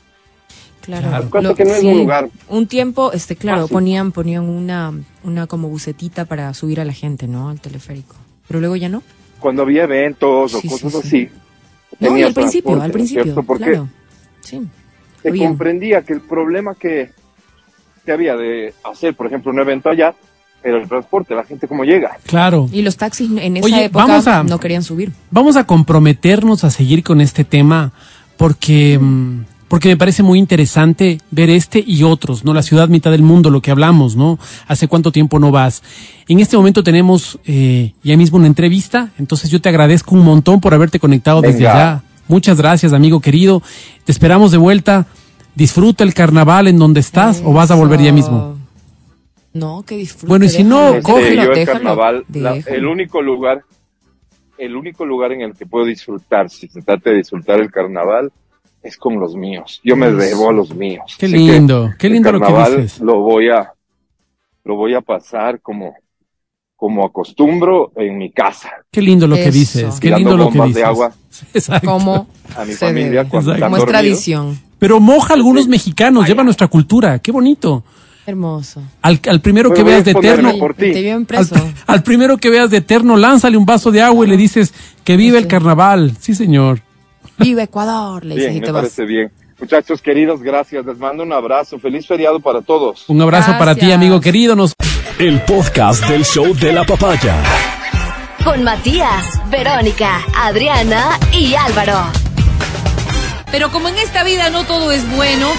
[SPEAKER 2] Claro.
[SPEAKER 3] Cuenta que no es un lugar
[SPEAKER 2] Un tiempo, este, claro,
[SPEAKER 3] fácil.
[SPEAKER 2] ponían, ponían una, una como bucetita para subir a la gente, ¿no? Al teleférico. Pero luego ya no.
[SPEAKER 3] Cuando había eventos o
[SPEAKER 2] Sí,
[SPEAKER 3] cosas
[SPEAKER 2] sí.
[SPEAKER 3] así.
[SPEAKER 2] No, y al principio, al
[SPEAKER 3] ¿no es
[SPEAKER 2] principio.
[SPEAKER 3] cierto? Porque
[SPEAKER 2] Claro. Sí.
[SPEAKER 3] se
[SPEAKER 2] Bien.
[SPEAKER 3] comprendía que el problema que, que había de hacer, por ejemplo, un evento allá, era el transporte, la gente cómo llega.
[SPEAKER 1] Claro.
[SPEAKER 2] Y los taxis en esa
[SPEAKER 1] Oye,
[SPEAKER 2] época
[SPEAKER 1] vamos a-
[SPEAKER 2] no querían subir.
[SPEAKER 1] Vamos a comprometernos a seguir con este tema porque, mm, porque me parece muy interesante ver este y otros, ¿no? La ciudad mitad del mundo, lo que hablamos, ¿no? ¿Hace cuánto tiempo no vas? En este momento tenemos eh, ya mismo una entrevista, entonces yo te agradezco un montón por haberte conectado desde allá. Muchas gracias, amigo querido. Te esperamos de vuelta. Disfruta el carnaval en donde estás o vas a volver ya mismo.
[SPEAKER 2] No, que disfrute.
[SPEAKER 1] Bueno, y si no,
[SPEAKER 3] Sí,
[SPEAKER 2] déjalo,
[SPEAKER 3] yo el
[SPEAKER 2] déjalo,
[SPEAKER 3] carnaval, la- el único lugar, el único lugar en el que puedo disfrutar, si se trata de disfrutar el carnaval, es con los míos. Yo me debo a los míos.
[SPEAKER 1] Qué
[SPEAKER 3] Así
[SPEAKER 1] lindo, qué
[SPEAKER 3] el
[SPEAKER 1] lindo lo que
[SPEAKER 3] carnaval
[SPEAKER 1] dices.
[SPEAKER 3] Lo voy a, lo voy a pasar como, como acostumbro en mi casa,
[SPEAKER 1] Qué lindo lo que dices. Qué lindo lo que
[SPEAKER 3] bombas
[SPEAKER 1] dices.
[SPEAKER 3] de agua
[SPEAKER 1] Exacto.
[SPEAKER 2] Como
[SPEAKER 3] a mi familia cuando
[SPEAKER 2] como es tradición.
[SPEAKER 1] Pero moja a algunos
[SPEAKER 3] Sí.
[SPEAKER 1] mexicanos,
[SPEAKER 3] Ay,
[SPEAKER 1] lleva nuestra cultura. Qué bonito.
[SPEAKER 2] Hermoso.
[SPEAKER 1] Al, al primero que veas de eterno,
[SPEAKER 3] por ti.
[SPEAKER 2] Te vio
[SPEAKER 1] al, al primero que veas de eterno, lánzale un vaso de agua y le dices que vive el carnaval. Sí, señor.
[SPEAKER 2] Viva Ecuador, le dices
[SPEAKER 3] Bien,
[SPEAKER 2] y
[SPEAKER 3] me
[SPEAKER 2] te vas.
[SPEAKER 3] parece bien. Muchachos queridos, gracias. Les mando un abrazo. Feliz feriado para todos.
[SPEAKER 1] Un abrazo para ti, amigo querido. Nos
[SPEAKER 4] El podcast del show de la papaya.
[SPEAKER 5] Con Matías, Verónica, Adriana y Álvaro.
[SPEAKER 6] Pero como en esta vida no todo es bueno,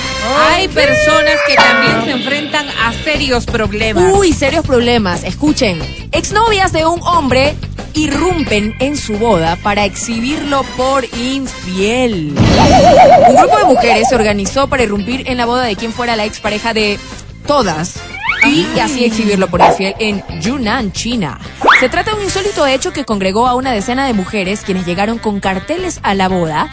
[SPEAKER 6] hay personas que también se enfrentan a serios problemas.
[SPEAKER 2] Uy, serios problemas. Escuchen. Exnovias de un hombre irrumpen en su boda para exhibirlo por infiel. Un grupo de mujeres se organizó para irrumpir en la boda de quien fuera la expareja de todas y así exhibirlo por infiel en Yunnan, China. Se trata de un insólito hecho que congregó a una decena de mujeres quienes llegaron con carteles a la boda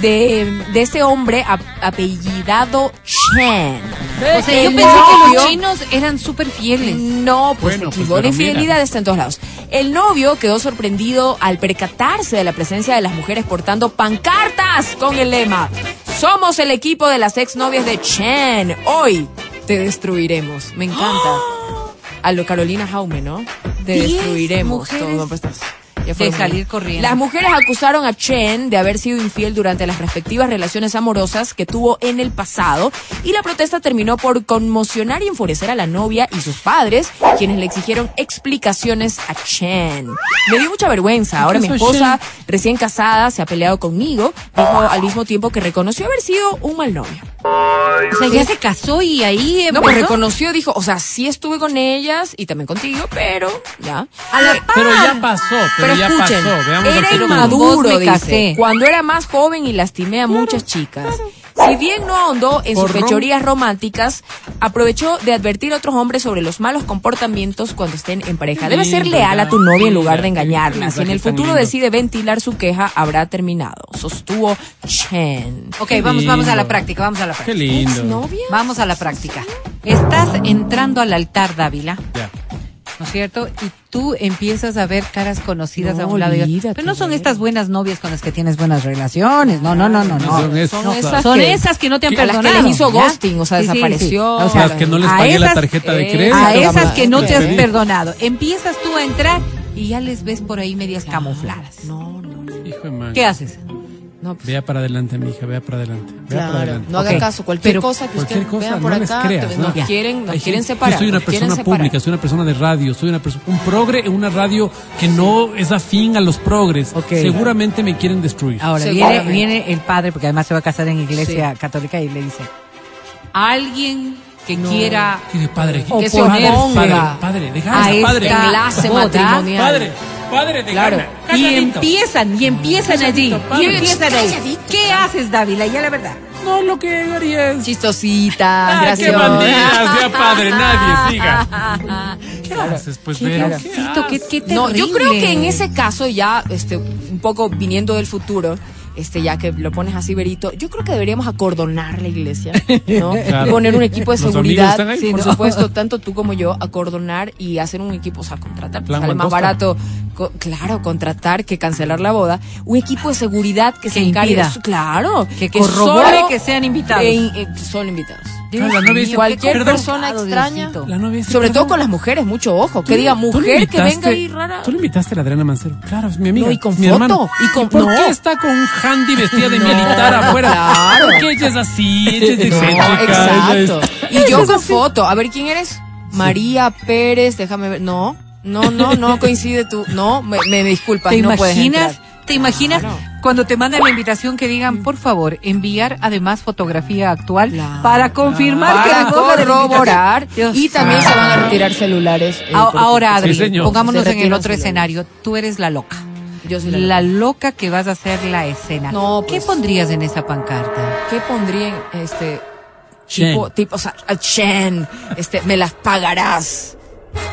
[SPEAKER 2] de, de este hombre ap- apellidado Chen.
[SPEAKER 6] O sea, yo pensé que
[SPEAKER 2] novio-
[SPEAKER 6] los chinos eran súper fieles.
[SPEAKER 2] no, pues
[SPEAKER 1] Bueno,
[SPEAKER 2] se
[SPEAKER 1] pues,
[SPEAKER 2] está en todos lados. El novio quedó sorprendido al percatarse de la presencia de las mujeres portando pancartas con el lema Somos el equipo de las exnovias de Chen. Hoy te destruiremos. Me encanta. A lo Carolina Jaume, ¿no? Te destruiremos. Todo, pues,
[SPEAKER 6] de salir corriendo.
[SPEAKER 2] Las mujeres acusaron a Chen de haber sido infiel durante las respectivas relaciones amorosas que tuvo en el pasado y la protesta terminó por conmocionar y enfurecer a la novia y sus padres, quienes le exigieron explicaciones a Chen. Me dio mucha vergüenza. Ahora mi
[SPEAKER 1] ¿Qué hizo
[SPEAKER 2] esposa, recién casada, se ha peleado conmigo, dijo al mismo tiempo que reconoció haber sido un mal novio.
[SPEAKER 6] O sea, ya se casó y ahí
[SPEAKER 2] No, pues reconoció, dijo, o sea, sí estuve con ellas y también contigo, pero ya.
[SPEAKER 6] A la par.
[SPEAKER 1] Pero ya pasó, pero,
[SPEAKER 2] Pero
[SPEAKER 1] ya
[SPEAKER 2] escuchen,
[SPEAKER 1] pasó. Veamos
[SPEAKER 2] era inmaduro, dice,
[SPEAKER 6] casé.
[SPEAKER 2] cuando era más joven y lastimé a muchas chicas. Si bien no ahondó en sus fechorías románticas, aprovechó de advertir a otros hombres sobre los malos comportamientos cuando estén en pareja. Debes ser
[SPEAKER 1] lindo,
[SPEAKER 2] leal a tu novia en lugar de
[SPEAKER 1] qué
[SPEAKER 2] engañarla. Si en el futuro
[SPEAKER 1] lindo.
[SPEAKER 2] decide ventilar su queja, habrá terminado. Sostuvo Chen.
[SPEAKER 6] Ok,
[SPEAKER 1] Qué
[SPEAKER 6] vamos, vamos a la
[SPEAKER 1] lindo.
[SPEAKER 6] práctica, vamos a la
[SPEAKER 1] Qué
[SPEAKER 6] práctica.
[SPEAKER 1] lindo.
[SPEAKER 2] ¿Exnovias?
[SPEAKER 6] Vamos a la práctica. Estás entrando al altar Dávila,
[SPEAKER 1] Ya.
[SPEAKER 6] ¿No es cierto? Y tú empiezas a ver caras conocidas
[SPEAKER 2] No,
[SPEAKER 6] a un lado y otro. Pero no son estas buenas novias con las que tienes buenas relaciones. No, no, no, no, no.
[SPEAKER 1] Son esas.
[SPEAKER 2] Son esas
[SPEAKER 6] Son
[SPEAKER 2] que-
[SPEAKER 6] esas que no te han
[SPEAKER 2] a las que
[SPEAKER 6] perdonado.
[SPEAKER 2] les hizo ghosting, o sea,
[SPEAKER 6] Sí, sí, sí.
[SPEAKER 2] desapareció.
[SPEAKER 6] O sea,
[SPEAKER 1] Las que no les pagué la
[SPEAKER 6] esas-
[SPEAKER 1] tarjeta de
[SPEAKER 2] eh,
[SPEAKER 1] crédito.
[SPEAKER 6] A esas que no te has
[SPEAKER 1] Sí.
[SPEAKER 6] perdonado. Empiezas tú a entrar y ya les ves por ahí medias camufladas.
[SPEAKER 2] No, no, no.
[SPEAKER 1] Hijo de madre.
[SPEAKER 6] ¿Qué haces?
[SPEAKER 2] No pues,
[SPEAKER 1] Vea para adelante, mi hija, vea para adelante. Vea para adelante.
[SPEAKER 2] no haga caso. Cualquier
[SPEAKER 6] pero
[SPEAKER 2] cosa que
[SPEAKER 1] Cualquier
[SPEAKER 2] usted
[SPEAKER 1] cosa,
[SPEAKER 2] vea por
[SPEAKER 1] no les
[SPEAKER 2] acá,
[SPEAKER 1] creas. ¿no?
[SPEAKER 2] nos quieren, nos quieren separar.
[SPEAKER 1] Yo soy una persona pública, soy una persona de radio, soy una persona, un progre en una radio que no es afín a los progres. Seguramente me quieren destruir.
[SPEAKER 6] Ahora viene, viene el padre, porque además se va a casar en iglesia católica, y le dice, alguien que quiera
[SPEAKER 1] ¿Qué de padre?
[SPEAKER 2] Que se
[SPEAKER 1] padre,
[SPEAKER 2] oponga
[SPEAKER 1] padre, padre, deja
[SPEAKER 6] a
[SPEAKER 1] eso, padre.
[SPEAKER 6] esta
[SPEAKER 2] Enlace matrimonial.
[SPEAKER 1] Padre, padre, de
[SPEAKER 2] Claro.
[SPEAKER 1] gana.
[SPEAKER 6] Y
[SPEAKER 1] Calladito.
[SPEAKER 6] empiezan, y empiezan allí,
[SPEAKER 1] padre.
[SPEAKER 6] y empiezan ahí.
[SPEAKER 2] Calladito.
[SPEAKER 6] ¿Qué haces, Dávila? Ya la verdad.
[SPEAKER 1] No, lo que haría es...
[SPEAKER 2] Chistosita,
[SPEAKER 1] Ah,
[SPEAKER 2] graciosa.
[SPEAKER 1] qué bandidas, ya padre, nadie siga. ¿Qué haces, pues, Vero? ¿Qué
[SPEAKER 6] Diosito, qué, qué
[SPEAKER 2] No, yo creo que en ese caso ya, este, un poco viniendo del futuro, este, ya que lo pones así, Verito, yo creo que deberíamos acordonar la iglesia, ¿no?
[SPEAKER 1] Claro.
[SPEAKER 2] Poner un equipo de
[SPEAKER 1] Los
[SPEAKER 2] seguridad,
[SPEAKER 1] están ahí,
[SPEAKER 2] sí, por
[SPEAKER 1] ¿no?
[SPEAKER 2] supuesto, tanto tú como yo, acordonar y hacer un equipo, o sea, contratar,
[SPEAKER 1] Plan
[SPEAKER 2] sale más barato, co- claro, contratar que cancelar la boda, un equipo de seguridad que, se
[SPEAKER 6] Que
[SPEAKER 2] encargue,
[SPEAKER 6] impida.
[SPEAKER 2] claro,
[SPEAKER 6] Que corrobore
[SPEAKER 2] solo-
[SPEAKER 6] que sean invitados.
[SPEAKER 2] eh, eh, solo invitados.
[SPEAKER 1] Claro, la novia dice,
[SPEAKER 2] Cualquier
[SPEAKER 1] perdón,
[SPEAKER 2] persona
[SPEAKER 6] Diosito.
[SPEAKER 2] extraña,
[SPEAKER 1] La novia dice,
[SPEAKER 2] sobre todo con las mujeres, mucho ojo, que diga
[SPEAKER 1] ¿Tú le
[SPEAKER 2] mujer que venga ahí rara.
[SPEAKER 1] Tú le invitaste a la Adriana Mancero. Claro, es mi amiga.
[SPEAKER 2] No, y con
[SPEAKER 1] mi
[SPEAKER 2] foto,
[SPEAKER 1] hermano.
[SPEAKER 2] y con-
[SPEAKER 1] por
[SPEAKER 2] no.
[SPEAKER 1] qué está con un handy vestida de
[SPEAKER 2] No,
[SPEAKER 1] militar afuera?
[SPEAKER 2] claro.
[SPEAKER 1] Porque ella es así, ella es
[SPEAKER 2] No,
[SPEAKER 1] excéntrica, ella es-
[SPEAKER 2] exacto. Y yo con foto. A ver, ¿quién eres? María Pérez, déjame ver. No, no, no, no coincide tú. No, me, me disculpas,
[SPEAKER 6] ¿Te
[SPEAKER 2] no puedes
[SPEAKER 6] imaginas?
[SPEAKER 2] entrar.
[SPEAKER 6] ¿Te imaginas
[SPEAKER 2] Claro.
[SPEAKER 6] cuando te mandan la invitación que digan, por favor, enviar además fotografía actual
[SPEAKER 2] Claro.
[SPEAKER 6] para confirmar que
[SPEAKER 2] Para
[SPEAKER 6] la
[SPEAKER 2] corroborar. Y también se van a retirar celulares. eh,
[SPEAKER 6] Ahora, Adri,
[SPEAKER 1] Sí,
[SPEAKER 6] pongámonos en el otro
[SPEAKER 2] celulares.
[SPEAKER 6] escenario. Tú eres la loca.
[SPEAKER 2] Yo soy la
[SPEAKER 6] La
[SPEAKER 2] loca.
[SPEAKER 6] loca que vas a hacer la escena.
[SPEAKER 2] No,
[SPEAKER 6] ¿Qué
[SPEAKER 2] pues.
[SPEAKER 6] pondrías en esa pancarta?
[SPEAKER 2] ¿Qué pondría en este. Tipo, tipo, o sea, a este, me las pagarás.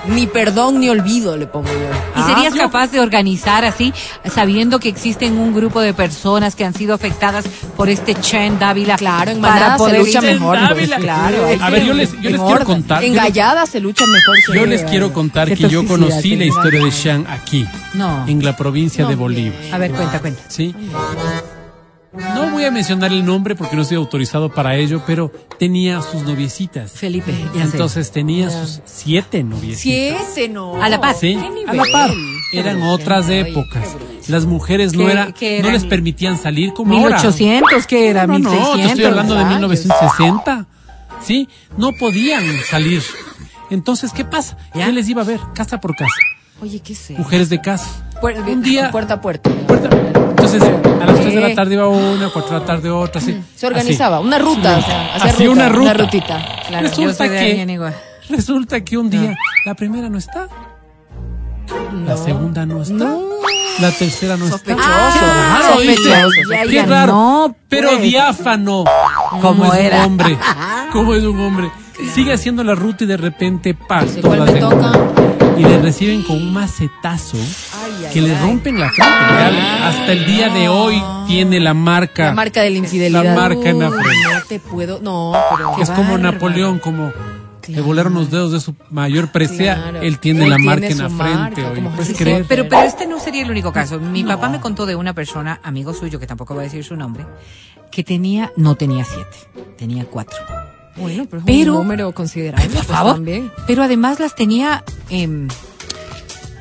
[SPEAKER 2] Ni perdón ni olvido le pongo yo.
[SPEAKER 6] ¿Y
[SPEAKER 2] Ah,
[SPEAKER 6] serías
[SPEAKER 2] yo-
[SPEAKER 6] capaz de organizar así, sabiendo que existen un grupo de personas que han sido afectadas por este Chen Dávila?
[SPEAKER 2] Claro, en
[SPEAKER 6] para
[SPEAKER 2] manada se
[SPEAKER 6] poder
[SPEAKER 2] lucha
[SPEAKER 1] Chen
[SPEAKER 2] mejor. pues,
[SPEAKER 1] Dávila.
[SPEAKER 2] claro. hay
[SPEAKER 1] A ver, yo les- yo les
[SPEAKER 2] en
[SPEAKER 1] quiero contar,
[SPEAKER 2] En
[SPEAKER 1] yo les-
[SPEAKER 2] Gallada se lucha mejor.
[SPEAKER 1] Yo les quiero contar que yo conocí la historia de. Shang aquí,
[SPEAKER 6] No.
[SPEAKER 1] en la provincia de
[SPEAKER 2] No, bien.
[SPEAKER 6] A ver, cuenta, cuenta.
[SPEAKER 1] ¿sí? No voy a mencionar el nombre porque no estoy autorizado para ello, pero tenía sus noviecitas.
[SPEAKER 6] Felipe, ya sé.
[SPEAKER 1] Entonces tenía sus siete noviecitas.
[SPEAKER 2] Siete, no.
[SPEAKER 6] A la paz.
[SPEAKER 1] Sí,
[SPEAKER 2] ¿Qué
[SPEAKER 1] a la par. Eran otras épocas. Las mujeres no
[SPEAKER 6] ¿Qué-
[SPEAKER 1] era, no les permitían salir como ahora.
[SPEAKER 6] 1800, que era?
[SPEAKER 1] No, no,
[SPEAKER 6] 1600.
[SPEAKER 1] te estoy hablando de
[SPEAKER 2] años.
[SPEAKER 1] 1960. Sí, no podían salir. Entonces, ¿qué pasa?
[SPEAKER 6] ¿Ya?
[SPEAKER 1] ¿Qué les iba a ver? Casa por casa.
[SPEAKER 2] Oye, ¿qué sé?
[SPEAKER 1] Mujeres de casa.
[SPEAKER 2] Puer-
[SPEAKER 1] Un día-
[SPEAKER 2] Puerta a puerta.
[SPEAKER 1] Puerta- Entonces, a las 3 de la tarde iba una, a 4 de la tarde otra, así.
[SPEAKER 2] Se organizaba.
[SPEAKER 1] Así.
[SPEAKER 2] Una ruta. O sea, hacer
[SPEAKER 1] Hacía
[SPEAKER 2] ruta,
[SPEAKER 1] una ruta.
[SPEAKER 2] rutita. Claro.
[SPEAKER 6] Yo
[SPEAKER 1] Resulta
[SPEAKER 6] soy
[SPEAKER 1] que-
[SPEAKER 6] igual.
[SPEAKER 1] Resulta que un día la primera no está, la segunda no está,
[SPEAKER 2] No.
[SPEAKER 1] la tercera no
[SPEAKER 2] Sospechoso.
[SPEAKER 1] está.
[SPEAKER 2] Ah,
[SPEAKER 1] Claro,
[SPEAKER 2] sospechoso.
[SPEAKER 6] Ya,
[SPEAKER 1] Qué
[SPEAKER 6] ya,
[SPEAKER 1] raro,
[SPEAKER 6] no,
[SPEAKER 1] pero
[SPEAKER 6] pues.
[SPEAKER 1] diáfano.
[SPEAKER 6] ¿Cómo
[SPEAKER 1] es
[SPEAKER 6] era?
[SPEAKER 1] un hombre? ¿Cómo es un hombre? Sigue haciendo la ruta y de repente, pa,
[SPEAKER 2] Dice, ¿cuál
[SPEAKER 1] todas
[SPEAKER 2] me
[SPEAKER 1] de-
[SPEAKER 2] toca?
[SPEAKER 1] y le reciben con un macetazo
[SPEAKER 2] Ay, ay,
[SPEAKER 1] que le
[SPEAKER 2] ay.
[SPEAKER 1] rompen la frente. Real, hasta el día de hoy tiene la marca.
[SPEAKER 2] La marca de la infidelidad.
[SPEAKER 1] La marca en la frente.
[SPEAKER 2] No te puedo. No, pero.
[SPEAKER 1] Es como
[SPEAKER 2] bárbaro.
[SPEAKER 1] Napoleón, como le volaron los dedos de su mayor presea.
[SPEAKER 2] Claro.
[SPEAKER 1] Él tiene
[SPEAKER 2] Él
[SPEAKER 1] la
[SPEAKER 2] tiene
[SPEAKER 1] marca en la
[SPEAKER 2] marca,
[SPEAKER 1] frente. oye,
[SPEAKER 2] como
[SPEAKER 1] ¿Puedes creer?
[SPEAKER 6] Pero, pero este no sería el único caso. Mi papá me contó de una persona, amigo suyo, que tampoco va a decir su nombre, que tenía, no tenía siete, tenía cuatro.
[SPEAKER 2] Bueno, pero es
[SPEAKER 6] Pero-
[SPEAKER 2] un número considerable.
[SPEAKER 6] Por
[SPEAKER 2] pues,
[SPEAKER 6] favor.
[SPEAKER 2] también.
[SPEAKER 6] Pero además las tenía, em,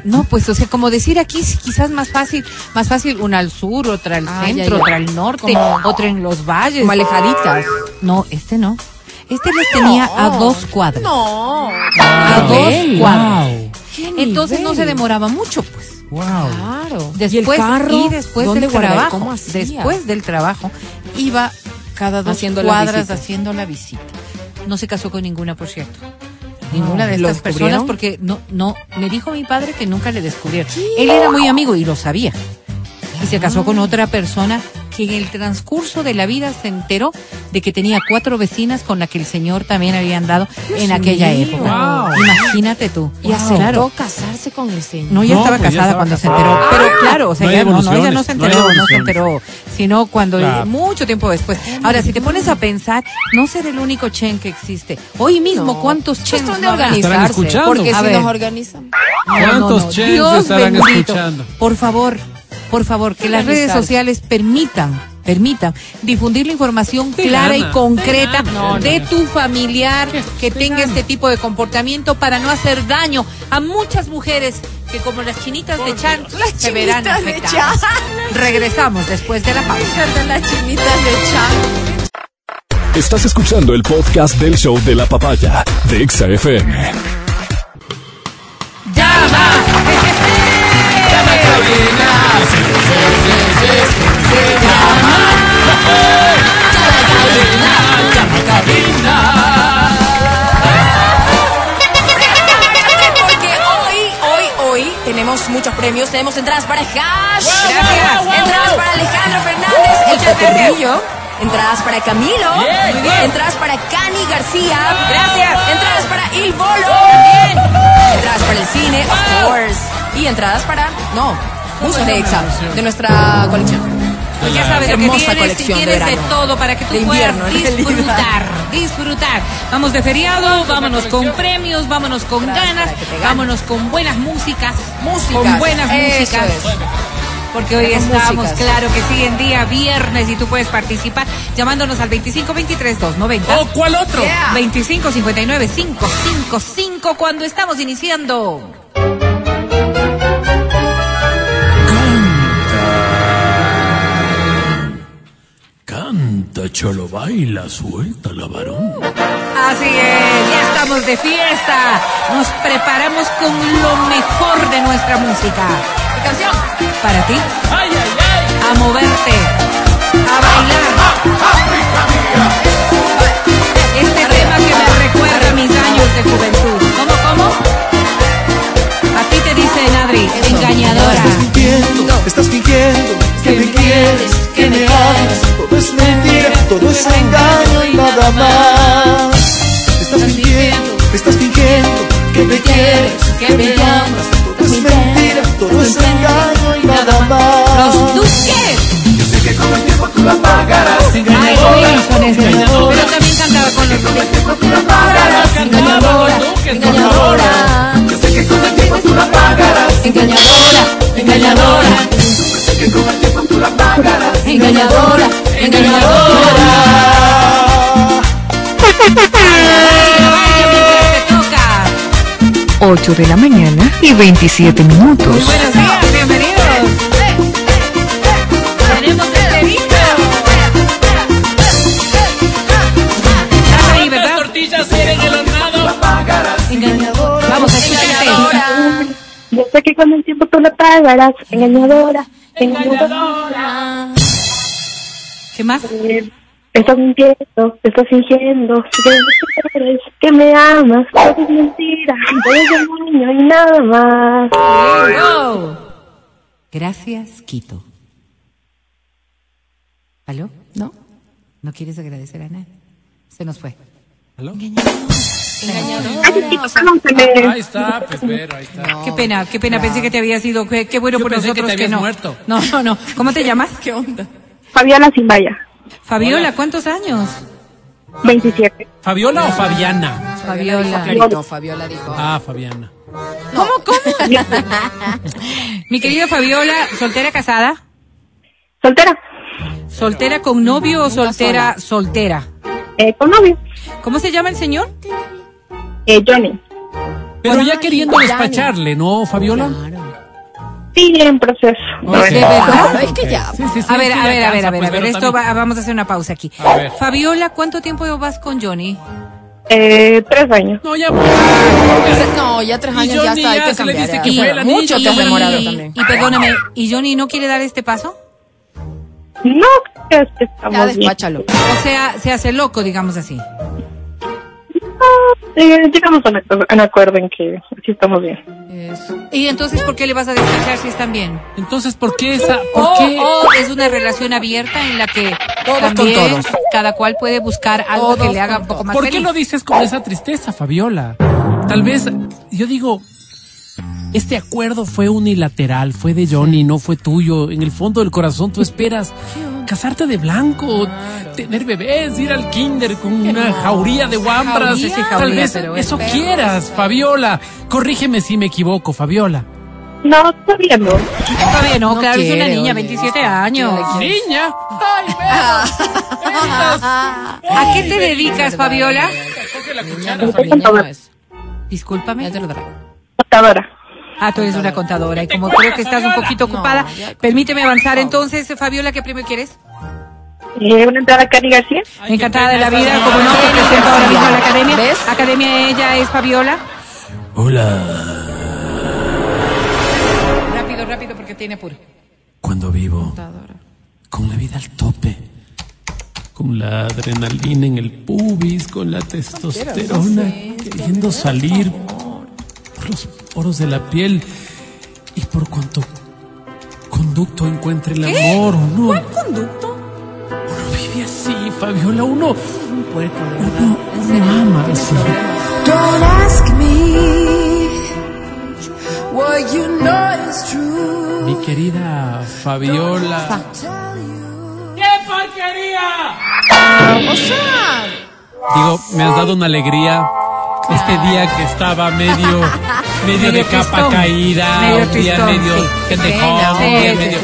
[SPEAKER 6] no, pues, o sea, como decir aquí, sí, quizás más fácil, más fácil una al sur, otra al
[SPEAKER 2] Ah,
[SPEAKER 6] centro,
[SPEAKER 2] ya.
[SPEAKER 6] otra al norte,
[SPEAKER 2] Como-
[SPEAKER 6] otra en los valles.
[SPEAKER 2] Como alejaditas.
[SPEAKER 6] No, este no. Este las tenía a dos cuadras.
[SPEAKER 2] No.
[SPEAKER 6] A dos cuadras.
[SPEAKER 1] Wow,
[SPEAKER 2] ¿Qué
[SPEAKER 6] Entonces no se demoraba mucho, pues.
[SPEAKER 1] wow.
[SPEAKER 2] Claro.
[SPEAKER 6] Después,
[SPEAKER 2] ¿Y el carro?
[SPEAKER 6] y después
[SPEAKER 2] ¿Dónde
[SPEAKER 6] del trabajo, después del trabajo, iba cada dos
[SPEAKER 2] Haciendo
[SPEAKER 6] cuadras haciendo la visita. No se casó con ninguna, por cierto. Ninguna de
[SPEAKER 2] ¿Lo
[SPEAKER 6] estas personas porque no, no, me dijo mi padre que nunca le descubrieron. Él era muy amigo y lo sabía. Y se casó con otra persona que en el transcurso de la vida se enteró de que tenía cuatro vecinas con la que el señor también había andado en aquella
[SPEAKER 2] mío.
[SPEAKER 6] época.
[SPEAKER 1] Wow.
[SPEAKER 6] Imagínate tú.
[SPEAKER 2] Y aceptó
[SPEAKER 6] Claro.
[SPEAKER 2] casarse con el señor.
[SPEAKER 6] No, ya
[SPEAKER 1] No,
[SPEAKER 6] estaba
[SPEAKER 1] pues ya
[SPEAKER 6] casada
[SPEAKER 1] estaba
[SPEAKER 6] cuando
[SPEAKER 1] casada.
[SPEAKER 6] se enteró. Pero claro, o sea,
[SPEAKER 1] No
[SPEAKER 6] ya no, no, ella no se enteró, no, se enteró, sino cuando
[SPEAKER 1] Claro.
[SPEAKER 6] mucho tiempo después. Ahora, si te pones a pensar, no ser el único Chen que existe. Hoy mismo,
[SPEAKER 2] No.
[SPEAKER 6] ¿cuántos Chen
[SPEAKER 2] Cuestión de organizarse.
[SPEAKER 1] escuchando.
[SPEAKER 2] Porque
[SPEAKER 6] A
[SPEAKER 2] si
[SPEAKER 6] ver.
[SPEAKER 2] nos organizan.
[SPEAKER 1] ¿Cuántos
[SPEAKER 6] Dios
[SPEAKER 1] estarán
[SPEAKER 6] bendito.
[SPEAKER 1] escuchando?
[SPEAKER 6] Por favor, por favor, que las redes sociales permitan permitan difundir la información clara y concreta
[SPEAKER 1] de
[SPEAKER 6] tu familiar que tenga este tipo de comportamiento para no hacer daño a muchas mujeres que como las chinitas de Chan se verán
[SPEAKER 2] chinitas de
[SPEAKER 6] afectadas. Regresamos después de la pausa.
[SPEAKER 2] de las chinitas de Chan.
[SPEAKER 4] Estás escuchando el podcast del show de la papaya de Exa FM.
[SPEAKER 2] Tenemos muchos premios. Tenemos entradas para Hash.
[SPEAKER 6] Gracias.
[SPEAKER 2] Entradas para Alejandro Fernández, el Chaperrillo. Entradas para Camilo.
[SPEAKER 6] Bien.
[SPEAKER 2] Entradas para Cani García.
[SPEAKER 6] Gracias.
[SPEAKER 2] Entradas para Il Bolo. Entradas para el cine, of course. Y entradas para, no, buzos de Exa, de nuestra colección.
[SPEAKER 6] Pues ya sabes lo que
[SPEAKER 2] Hermosa
[SPEAKER 6] tienes, y
[SPEAKER 2] colección de
[SPEAKER 6] tienes de,
[SPEAKER 2] verano.
[SPEAKER 6] todo para que tú
[SPEAKER 2] De
[SPEAKER 6] puedas
[SPEAKER 2] invierno,
[SPEAKER 6] disfrutar, disfrutar. Vamos de feriado, vámonos con premios, vámonos con ganas, vámonos con buenas músicas,
[SPEAKER 2] Músicas,
[SPEAKER 6] con buenas
[SPEAKER 2] eso
[SPEAKER 6] músicas.
[SPEAKER 2] es.
[SPEAKER 6] Porque hoy estamos,
[SPEAKER 2] músicas.
[SPEAKER 6] claro que sí, en día viernes y tú puedes participar llamándonos al 2523-290.
[SPEAKER 1] ¿O cuál otro?
[SPEAKER 2] Yeah.
[SPEAKER 6] 2559-555 cuando estamos iniciando.
[SPEAKER 1] Canta, cholo, baila, suelta la varón.
[SPEAKER 6] Así es, ya estamos de fiesta. Nos preparamos con lo mejor de nuestra música.
[SPEAKER 2] ¿Qué canción?
[SPEAKER 6] Para ti,
[SPEAKER 1] ¡Ay, ay, ay!
[SPEAKER 6] a moverte, a bailar. Este tema que me recuerda a mis años de juventud. ¿Cómo, cómo? Dicen, Adri, engañadora.
[SPEAKER 7] Estás mintiendo, estás fingiendo que me quieres, que me amas. Todo es mentira, todo es engaño y nada más. estás fingiendo, estás fingiendo que me quieres, que me amas. Todo es mentira, todo es engaño y nada más.
[SPEAKER 6] Duques.
[SPEAKER 7] Yo sé que con el tiempo tú la pagarás.
[SPEAKER 6] Ay, Wilson es Pero también cantaba con los Duques.
[SPEAKER 1] Engañadora, engañadora.
[SPEAKER 7] Que con el tiempo tú la pagarás.
[SPEAKER 6] Engañadora, engañadora,
[SPEAKER 7] Yo sé que con el tiempo tú la pagarás.
[SPEAKER 6] engañadora, engañadora. Vaya, mientras te toca.
[SPEAKER 8] 8 de la mañana y 27 minutos.
[SPEAKER 6] Buenos días,
[SPEAKER 9] sé que con el tiempo tú la pagarás, engañadora, engañadora.
[SPEAKER 6] ¿Qué más?
[SPEAKER 9] Eh, Estás mintiendo, estás fingiendo, que me quieres, que me amas, todo es mentira, todo es engaño y nada más.
[SPEAKER 6] Gracias, Quito. ¿Aló? ¿No? ¿No quieres agradecer a nadie? Se nos fue.
[SPEAKER 1] ¿Aló?
[SPEAKER 9] No, se me-
[SPEAKER 1] Ahí está, pues pero ahí está.
[SPEAKER 6] qué pena, qué pena. Pensé que te habías ido. Qué, qué bueno
[SPEAKER 1] Yo
[SPEAKER 6] por
[SPEAKER 1] pensé que
[SPEAKER 6] nosotros
[SPEAKER 1] te
[SPEAKER 6] que,
[SPEAKER 1] habías
[SPEAKER 6] no.
[SPEAKER 1] muerto.
[SPEAKER 6] No, no, no. ¿Cómo te llamas? ¿Qué onda?
[SPEAKER 9] Fabiola Zimbaya,
[SPEAKER 6] Fabiola, ¿cuántos años?
[SPEAKER 9] 27.
[SPEAKER 1] ¿Fabiola o Fabiana?
[SPEAKER 6] Fabiola.
[SPEAKER 2] Clarito, Fabiola dijo.
[SPEAKER 1] Ah, Fabiana.
[SPEAKER 6] ¿Cómo, cómo? Mi querida Fabiola, ¿soltera casada?
[SPEAKER 9] ¿Soltera?
[SPEAKER 6] ¿Soltera con novio o soltera soltera?
[SPEAKER 9] Eh, con novio,
[SPEAKER 6] ¿Cómo se llama el señor?
[SPEAKER 9] Eh, Johnny.
[SPEAKER 1] Pero ya queriendo despacharle, ¿no, Fabiola?
[SPEAKER 9] Sí, en proceso.
[SPEAKER 2] Es que ya.
[SPEAKER 1] Sí, sí, sí,
[SPEAKER 6] A ver, a
[SPEAKER 1] ya
[SPEAKER 6] ver, a ver,
[SPEAKER 1] cansa,
[SPEAKER 6] a ver,
[SPEAKER 1] pues,
[SPEAKER 6] a ver, esto va- vamos a hacer una pausa aquí.
[SPEAKER 1] A ver.
[SPEAKER 6] Fabiola, ¿cuánto tiempo vas con Johnny?
[SPEAKER 9] Eh, tres años.
[SPEAKER 1] No, ya. pues.
[SPEAKER 2] No, ya tres
[SPEAKER 1] Y
[SPEAKER 2] años ya está, hay
[SPEAKER 1] ya
[SPEAKER 2] que
[SPEAKER 1] se le
[SPEAKER 2] cambiar.
[SPEAKER 1] dice
[SPEAKER 2] ya.
[SPEAKER 1] que fue el anillo,
[SPEAKER 2] Mucho te has demorado también.
[SPEAKER 6] Y perdóname, ¿y Johnny no quiere dar este paso?
[SPEAKER 9] No, creo que
[SPEAKER 2] Ya
[SPEAKER 9] estamos bien.
[SPEAKER 2] despáchalo.
[SPEAKER 6] O sea, se hace loco, digamos así.
[SPEAKER 9] Eh, llegamos a un acuerdo- en que sí estamos bien.
[SPEAKER 2] Eso.
[SPEAKER 6] ¿Y entonces por qué le vas a despachar si están bien?
[SPEAKER 1] Entonces, ¿por qué esa? ¿Por
[SPEAKER 6] O,
[SPEAKER 1] qué?
[SPEAKER 6] o es una relación abierta en la que
[SPEAKER 2] Todos con
[SPEAKER 6] también
[SPEAKER 2] todos.
[SPEAKER 6] cada cual puede buscar algo
[SPEAKER 2] Todos
[SPEAKER 6] que le haga
[SPEAKER 2] con
[SPEAKER 6] un poco más
[SPEAKER 1] ¿Por qué
[SPEAKER 6] feliz.
[SPEAKER 1] lo dices con esa tristeza, Fabiola? Tal vez, yo digo, este acuerdo fue unilateral, fue de Johnny, no fue tuyo. En el fondo del corazón tú esperas casarte de blanco, tener bebés, ir al kinder con una jauría de guambras.
[SPEAKER 6] Sí,
[SPEAKER 1] Tal vez eso
[SPEAKER 6] perro.
[SPEAKER 1] quieras, Fabiola. Corrígeme si me equivoco, Fabiola.
[SPEAKER 9] No, todavía no.
[SPEAKER 6] Está bien, no,
[SPEAKER 2] No
[SPEAKER 6] claro, es una niña,
[SPEAKER 2] oye.
[SPEAKER 6] 27 años.
[SPEAKER 1] Niña. Ay,
[SPEAKER 6] ¿A qué te dedicas, Fabiola?
[SPEAKER 1] La.
[SPEAKER 6] Discúlpame.
[SPEAKER 2] Ya te lo.
[SPEAKER 9] Contadora.
[SPEAKER 6] Ah, tú eres una contadora y como creo que estás un poquito ocupada,
[SPEAKER 2] No, ya-
[SPEAKER 6] permíteme avanzar entonces, Fabiola, ¿qué premio quieres?
[SPEAKER 9] Eh, una entrada a Cari García.
[SPEAKER 6] Encantada de la vida, como no, te presento ahora mismo a la academia.
[SPEAKER 2] ¿Ves?
[SPEAKER 6] Academia, ella es Fabiola.
[SPEAKER 1] Hola.
[SPEAKER 6] Rápido, rápido, porque tiene apuro.
[SPEAKER 1] Cuando vivo con la vida al tope, con la adrenalina en el pubis, con la testosterona, queriendo salir por los poros de la piel y por cuanto conducto encuentre el amor, uno,
[SPEAKER 6] ¿Cuál conducto?
[SPEAKER 1] uno vive así, Fabiola, uno, uno, uno ama así.
[SPEAKER 7] Don't ask me what you know is true.
[SPEAKER 1] Mi querida Fabiola.
[SPEAKER 2] O sea,
[SPEAKER 1] Digo, me has dado una alegría este día que estaba medio, medio de capa
[SPEAKER 6] tristón.
[SPEAKER 1] caída,
[SPEAKER 6] Medio
[SPEAKER 1] un día
[SPEAKER 6] tristón,
[SPEAKER 1] medio
[SPEAKER 6] sí.
[SPEAKER 1] pendejón,
[SPEAKER 2] Pena,
[SPEAKER 1] un día
[SPEAKER 6] sí,
[SPEAKER 1] medio-.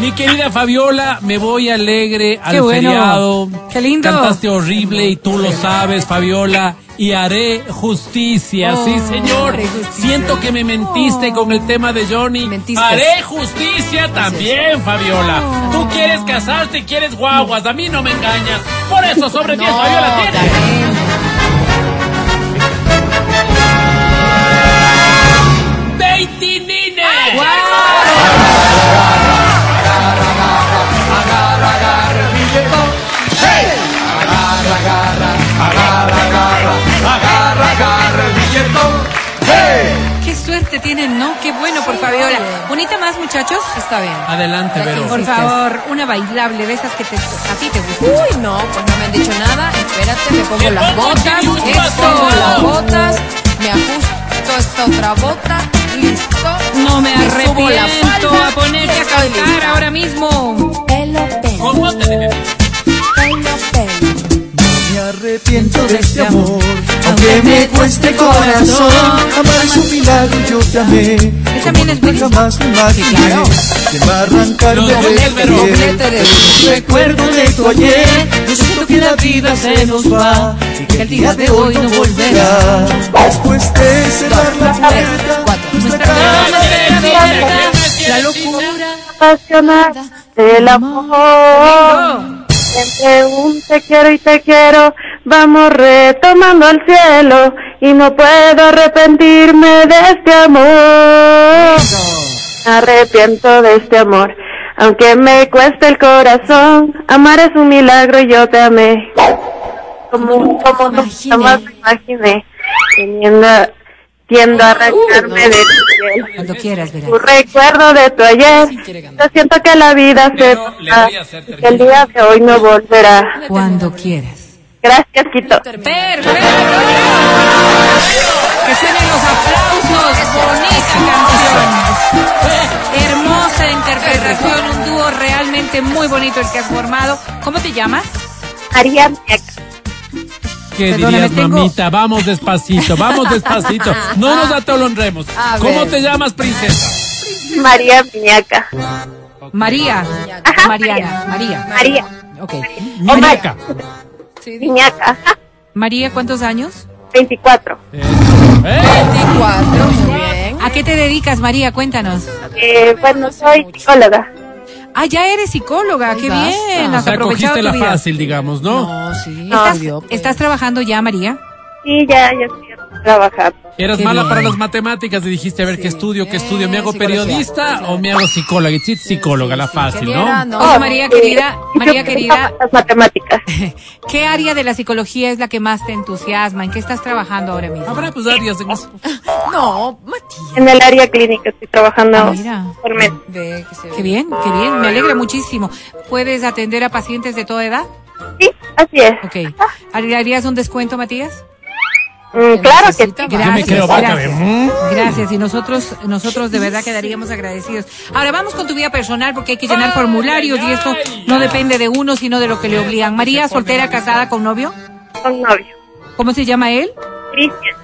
[SPEAKER 1] Mi querida Fabiola, me voy alegre al
[SPEAKER 6] Qué bueno.
[SPEAKER 1] feriado.
[SPEAKER 6] Qué lindo.
[SPEAKER 1] Cantaste horrible y tú lo sabes, Fabiola. Y haré justicia,
[SPEAKER 6] Oh,
[SPEAKER 1] sí señor.
[SPEAKER 6] haré justicia.
[SPEAKER 1] Siento que me mentiste con el tema de Johnny.
[SPEAKER 2] Mentiste.
[SPEAKER 1] Haré justicia también, Fabiola. Tú quieres casarte y quieres guaguas, a mí no me engañas. Por eso sobre 10
[SPEAKER 2] no,
[SPEAKER 1] Fabiola tiene.
[SPEAKER 2] Karen.
[SPEAKER 1] 20 nines.
[SPEAKER 6] Qué suerte tienen, ¿no? Qué bueno por Fabiola. Bonita más, muchachos.
[SPEAKER 2] Está bien.
[SPEAKER 1] Adelante, Vero.
[SPEAKER 6] Por favor, una bailable de esas que te, a ti te gustan.
[SPEAKER 2] Uy, no, pues no me han dicho nada. Espérate. espérate, me pongo las botas, esto, las botas, me ajusto esta otra bota, listo.
[SPEAKER 6] No me
[SPEAKER 2] la
[SPEAKER 6] arrepiento
[SPEAKER 2] falda,
[SPEAKER 6] a ponerte a cantar
[SPEAKER 2] lista.
[SPEAKER 6] ahora mismo.
[SPEAKER 2] Pelo, pelo,
[SPEAKER 1] ¿Cómo te
[SPEAKER 2] pelo, pelo.
[SPEAKER 7] Me arrepiento de este amor, aunque me cueste corazón. Amar es un milagro, yo te amé.
[SPEAKER 6] Él también es buenísimo.
[SPEAKER 7] jamás me imaginé.
[SPEAKER 2] claro.
[SPEAKER 7] Que va a arrancarme
[SPEAKER 1] Los
[SPEAKER 7] de
[SPEAKER 2] de
[SPEAKER 7] Recuerdo de tu ayer, yo siento que la vida se nos va y que el día de hoy no volverá. Después de cerrar la puerta,
[SPEAKER 2] La locura.
[SPEAKER 9] apasionada del amor. Entre un te quiero y te quiero, vamos retomando al cielo y no puedo arrepentirme de este amor. Me arrepiento de este amor, aunque me cueste el corazón. Amar es un milagro y yo te amé. Como, como nunca
[SPEAKER 2] Imaginé.
[SPEAKER 9] más me imaginé, teniendo, tiendo a arrancarme de tu piel.
[SPEAKER 6] Cuando quieras, verás.
[SPEAKER 9] Tu recuerdo de tu ayer. Yo siento que la vida se
[SPEAKER 1] No,
[SPEAKER 9] que el día de hoy no volverá.
[SPEAKER 6] Cuando quieras.
[SPEAKER 9] Gracias, Quito.
[SPEAKER 6] ¡Perfecto! Que suenen los aplausos. Bonita canción. Hermosa interpretación, un dúo realmente muy bonito el que has formado. ¿Cómo te llamas?
[SPEAKER 9] María Miaca.
[SPEAKER 1] ¿Qué
[SPEAKER 6] Perdóname,
[SPEAKER 1] dirías,
[SPEAKER 6] tengo-
[SPEAKER 1] mamita? Vamos despacito, vamos despacito. No nos atolonremos.
[SPEAKER 2] A
[SPEAKER 1] ¿Cómo te llamas, princesa?
[SPEAKER 9] María Miaca.
[SPEAKER 6] María.
[SPEAKER 9] Ajá,
[SPEAKER 6] Mariana. María.
[SPEAKER 9] María
[SPEAKER 6] Ok.
[SPEAKER 1] Miñaca.
[SPEAKER 9] Miaca. Ajá,
[SPEAKER 6] María, ¿cuántos años?
[SPEAKER 9] 24.
[SPEAKER 1] ¿Eh?
[SPEAKER 2] 24, muy bien.
[SPEAKER 6] ¿A qué te dedicas, María? Cuéntanos.
[SPEAKER 9] Eh, bueno, soy psicóloga.
[SPEAKER 6] Ah, ya eres psicóloga.
[SPEAKER 2] Ay,
[SPEAKER 6] Qué
[SPEAKER 2] basta.
[SPEAKER 6] bien.
[SPEAKER 1] O
[SPEAKER 6] Has
[SPEAKER 1] sea,
[SPEAKER 6] aprovechado
[SPEAKER 1] cogiste
[SPEAKER 6] tu
[SPEAKER 1] la
[SPEAKER 6] vida.
[SPEAKER 1] fácil, digamos, ¿no?
[SPEAKER 2] No, sí.
[SPEAKER 6] ¿Estás,
[SPEAKER 2] obvio, pues.
[SPEAKER 6] ¿Estás trabajando ya, María?
[SPEAKER 9] Sí, ya, ya estoy trabajando.
[SPEAKER 1] Eras
[SPEAKER 6] Qué
[SPEAKER 1] mala
[SPEAKER 6] bien.
[SPEAKER 1] para las matemáticas y dijiste, a ver, ¿qué estudio? ¿Qué estudio? ¿Me
[SPEAKER 2] Eh,
[SPEAKER 1] hago
[SPEAKER 2] psicología.
[SPEAKER 1] periodista o me hago psicóloga? Y sí, psicóloga, la fácil,
[SPEAKER 2] Ingeniera,
[SPEAKER 1] ¿no?
[SPEAKER 6] Oye, María querida,
[SPEAKER 9] Eh,
[SPEAKER 6] María querida,
[SPEAKER 9] Las matemáticas.
[SPEAKER 6] ¿qué área de la psicología es la que más te entusiasma? ¿En qué estás trabajando ahora mismo?
[SPEAKER 1] Habrá pues áreas en eso.
[SPEAKER 2] No, Matías.
[SPEAKER 9] En el área clínica estoy trabajando
[SPEAKER 6] Ah, mira.
[SPEAKER 2] Ve que se
[SPEAKER 6] Qué bien, qué bien, me alegra muchísimo. ¿Puedes atender a pacientes de toda edad?
[SPEAKER 9] Sí, así es.
[SPEAKER 6] Ok. ¿Harías un descuento, Matías?
[SPEAKER 9] Mm, claro que sí.
[SPEAKER 2] necesita
[SPEAKER 1] Yo me creo vaca,
[SPEAKER 6] gracias.
[SPEAKER 1] ¿eh?
[SPEAKER 6] Gracias, y nosotros, nosotros de verdad quedaríamos agradecidos. Ahora vamos con tu vida personal porque hay que llenar formularios y esto no depende de uno, sino de lo que le obligan. María, soltera, casada, con novio.
[SPEAKER 9] Con novio.
[SPEAKER 6] ¿Cómo se llama él?
[SPEAKER 9] Cristian.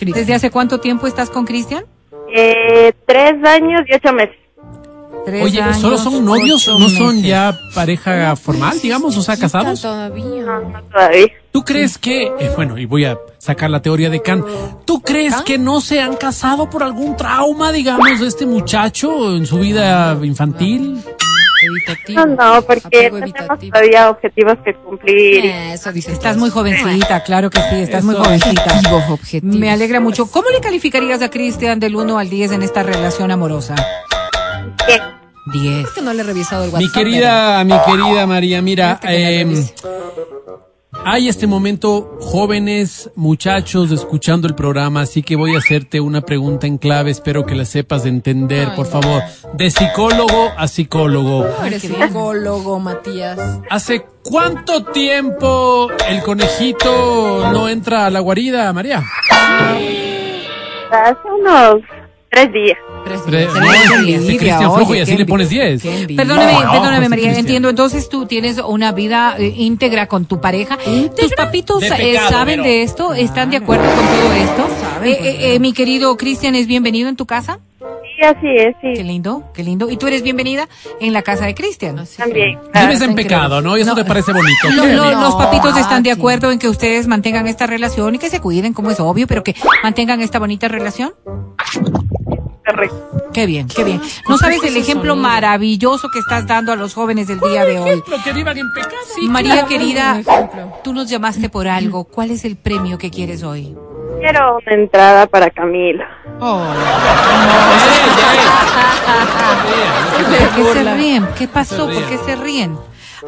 [SPEAKER 6] ¿Desde hace cuánto tiempo estás con Cristian?
[SPEAKER 9] Eh, tres años y ocho meses.
[SPEAKER 6] Tres
[SPEAKER 1] Oye,
[SPEAKER 6] años,
[SPEAKER 1] ¿solo son novios? ¿No son
[SPEAKER 6] meses.
[SPEAKER 1] ya pareja formal, digamos? O sea, casados.
[SPEAKER 2] Todavía.
[SPEAKER 9] No todavía.
[SPEAKER 1] ¿Tú crees que, eh, bueno, y voy a sacar la teoría de Kant, ¿tú crees que no se han casado por algún trauma, digamos, de este muchacho en su vida infantil?
[SPEAKER 2] Evitativo.
[SPEAKER 9] No, no, porque
[SPEAKER 2] Apego
[SPEAKER 9] tenemos
[SPEAKER 2] evitativo.
[SPEAKER 9] todavía objetivos que cumplir.
[SPEAKER 2] Eh, Eso dice
[SPEAKER 6] Estás muy jovencita, claro que sí, estás muy
[SPEAKER 1] Eso.
[SPEAKER 6] jovencita.
[SPEAKER 2] Objetivos.
[SPEAKER 6] Me alegra mucho. ¿Cómo le calificarías a Cristian del 1 al 10 en esta relación amorosa?
[SPEAKER 9] Bien.
[SPEAKER 6] 10.
[SPEAKER 2] Es que no le he revisado el WhatsApp.
[SPEAKER 1] Mi querida, mi querida María, mira, eh. Hay este momento jóvenes, muchachos, escuchando el programa, así que voy a hacerte una pregunta en clave, espero que la sepas de entender, por favor. De psicólogo a psicólogo.
[SPEAKER 2] Eres psicólogo, Matías.
[SPEAKER 1] ¿Hace cuánto tiempo el conejito no entra a la guarida, María?
[SPEAKER 9] Hace unos tres días.
[SPEAKER 2] Tres
[SPEAKER 1] Tres-
[SPEAKER 2] días.
[SPEAKER 1] no,
[SPEAKER 2] Qué envidia,
[SPEAKER 1] Cristian Flojo y así
[SPEAKER 2] qué
[SPEAKER 1] le pones
[SPEAKER 2] envidia,
[SPEAKER 1] 10.
[SPEAKER 2] qué envidia.
[SPEAKER 6] Perdóname,
[SPEAKER 1] No,
[SPEAKER 6] perdóname
[SPEAKER 1] pues,
[SPEAKER 6] María.
[SPEAKER 1] Cristian.
[SPEAKER 6] Entiendo, entonces tú tienes una vida eh, íntegra con tu pareja. ¿Tus papitos
[SPEAKER 1] De
[SPEAKER 6] eh,
[SPEAKER 1] pecado,
[SPEAKER 6] saben
[SPEAKER 1] pero-
[SPEAKER 6] de esto? ¿Están de acuerdo con todo esto? Eh,
[SPEAKER 2] pues,
[SPEAKER 6] eh, eh, mi querido Cristian, ¿es bienvenido en tu casa?
[SPEAKER 9] Sí, así es,
[SPEAKER 6] Qué
[SPEAKER 9] sí.
[SPEAKER 6] lindo, qué lindo. ¿Y tú eres bienvenida en la casa de Cristian?
[SPEAKER 9] También. claro.
[SPEAKER 1] Vives en
[SPEAKER 2] está
[SPEAKER 1] pecado, ¿no? Y eso te parece bonito.
[SPEAKER 6] Lo-
[SPEAKER 1] Qué
[SPEAKER 6] lo- los papitos están de acuerdo en que ustedes mantengan esta relación y que se cuiden, como es obvio, pero que mantengan esta bonita relación.
[SPEAKER 9] Correcto.
[SPEAKER 6] Qué bien, qué bien. No sabes el ejemplo maravilloso que estás dando a los jóvenes del día de hoy.
[SPEAKER 1] Ejemplo, que vivan en pecado.
[SPEAKER 6] María
[SPEAKER 2] claro,
[SPEAKER 6] querida, tú nos llamaste por algo. ¿Cuál es el premio que quieres hoy?
[SPEAKER 9] Quiero una entrada para Camilo.
[SPEAKER 6] ¿Por qué se ríen? ¿Qué pasó?
[SPEAKER 1] Se
[SPEAKER 6] ¿Por qué se ríen?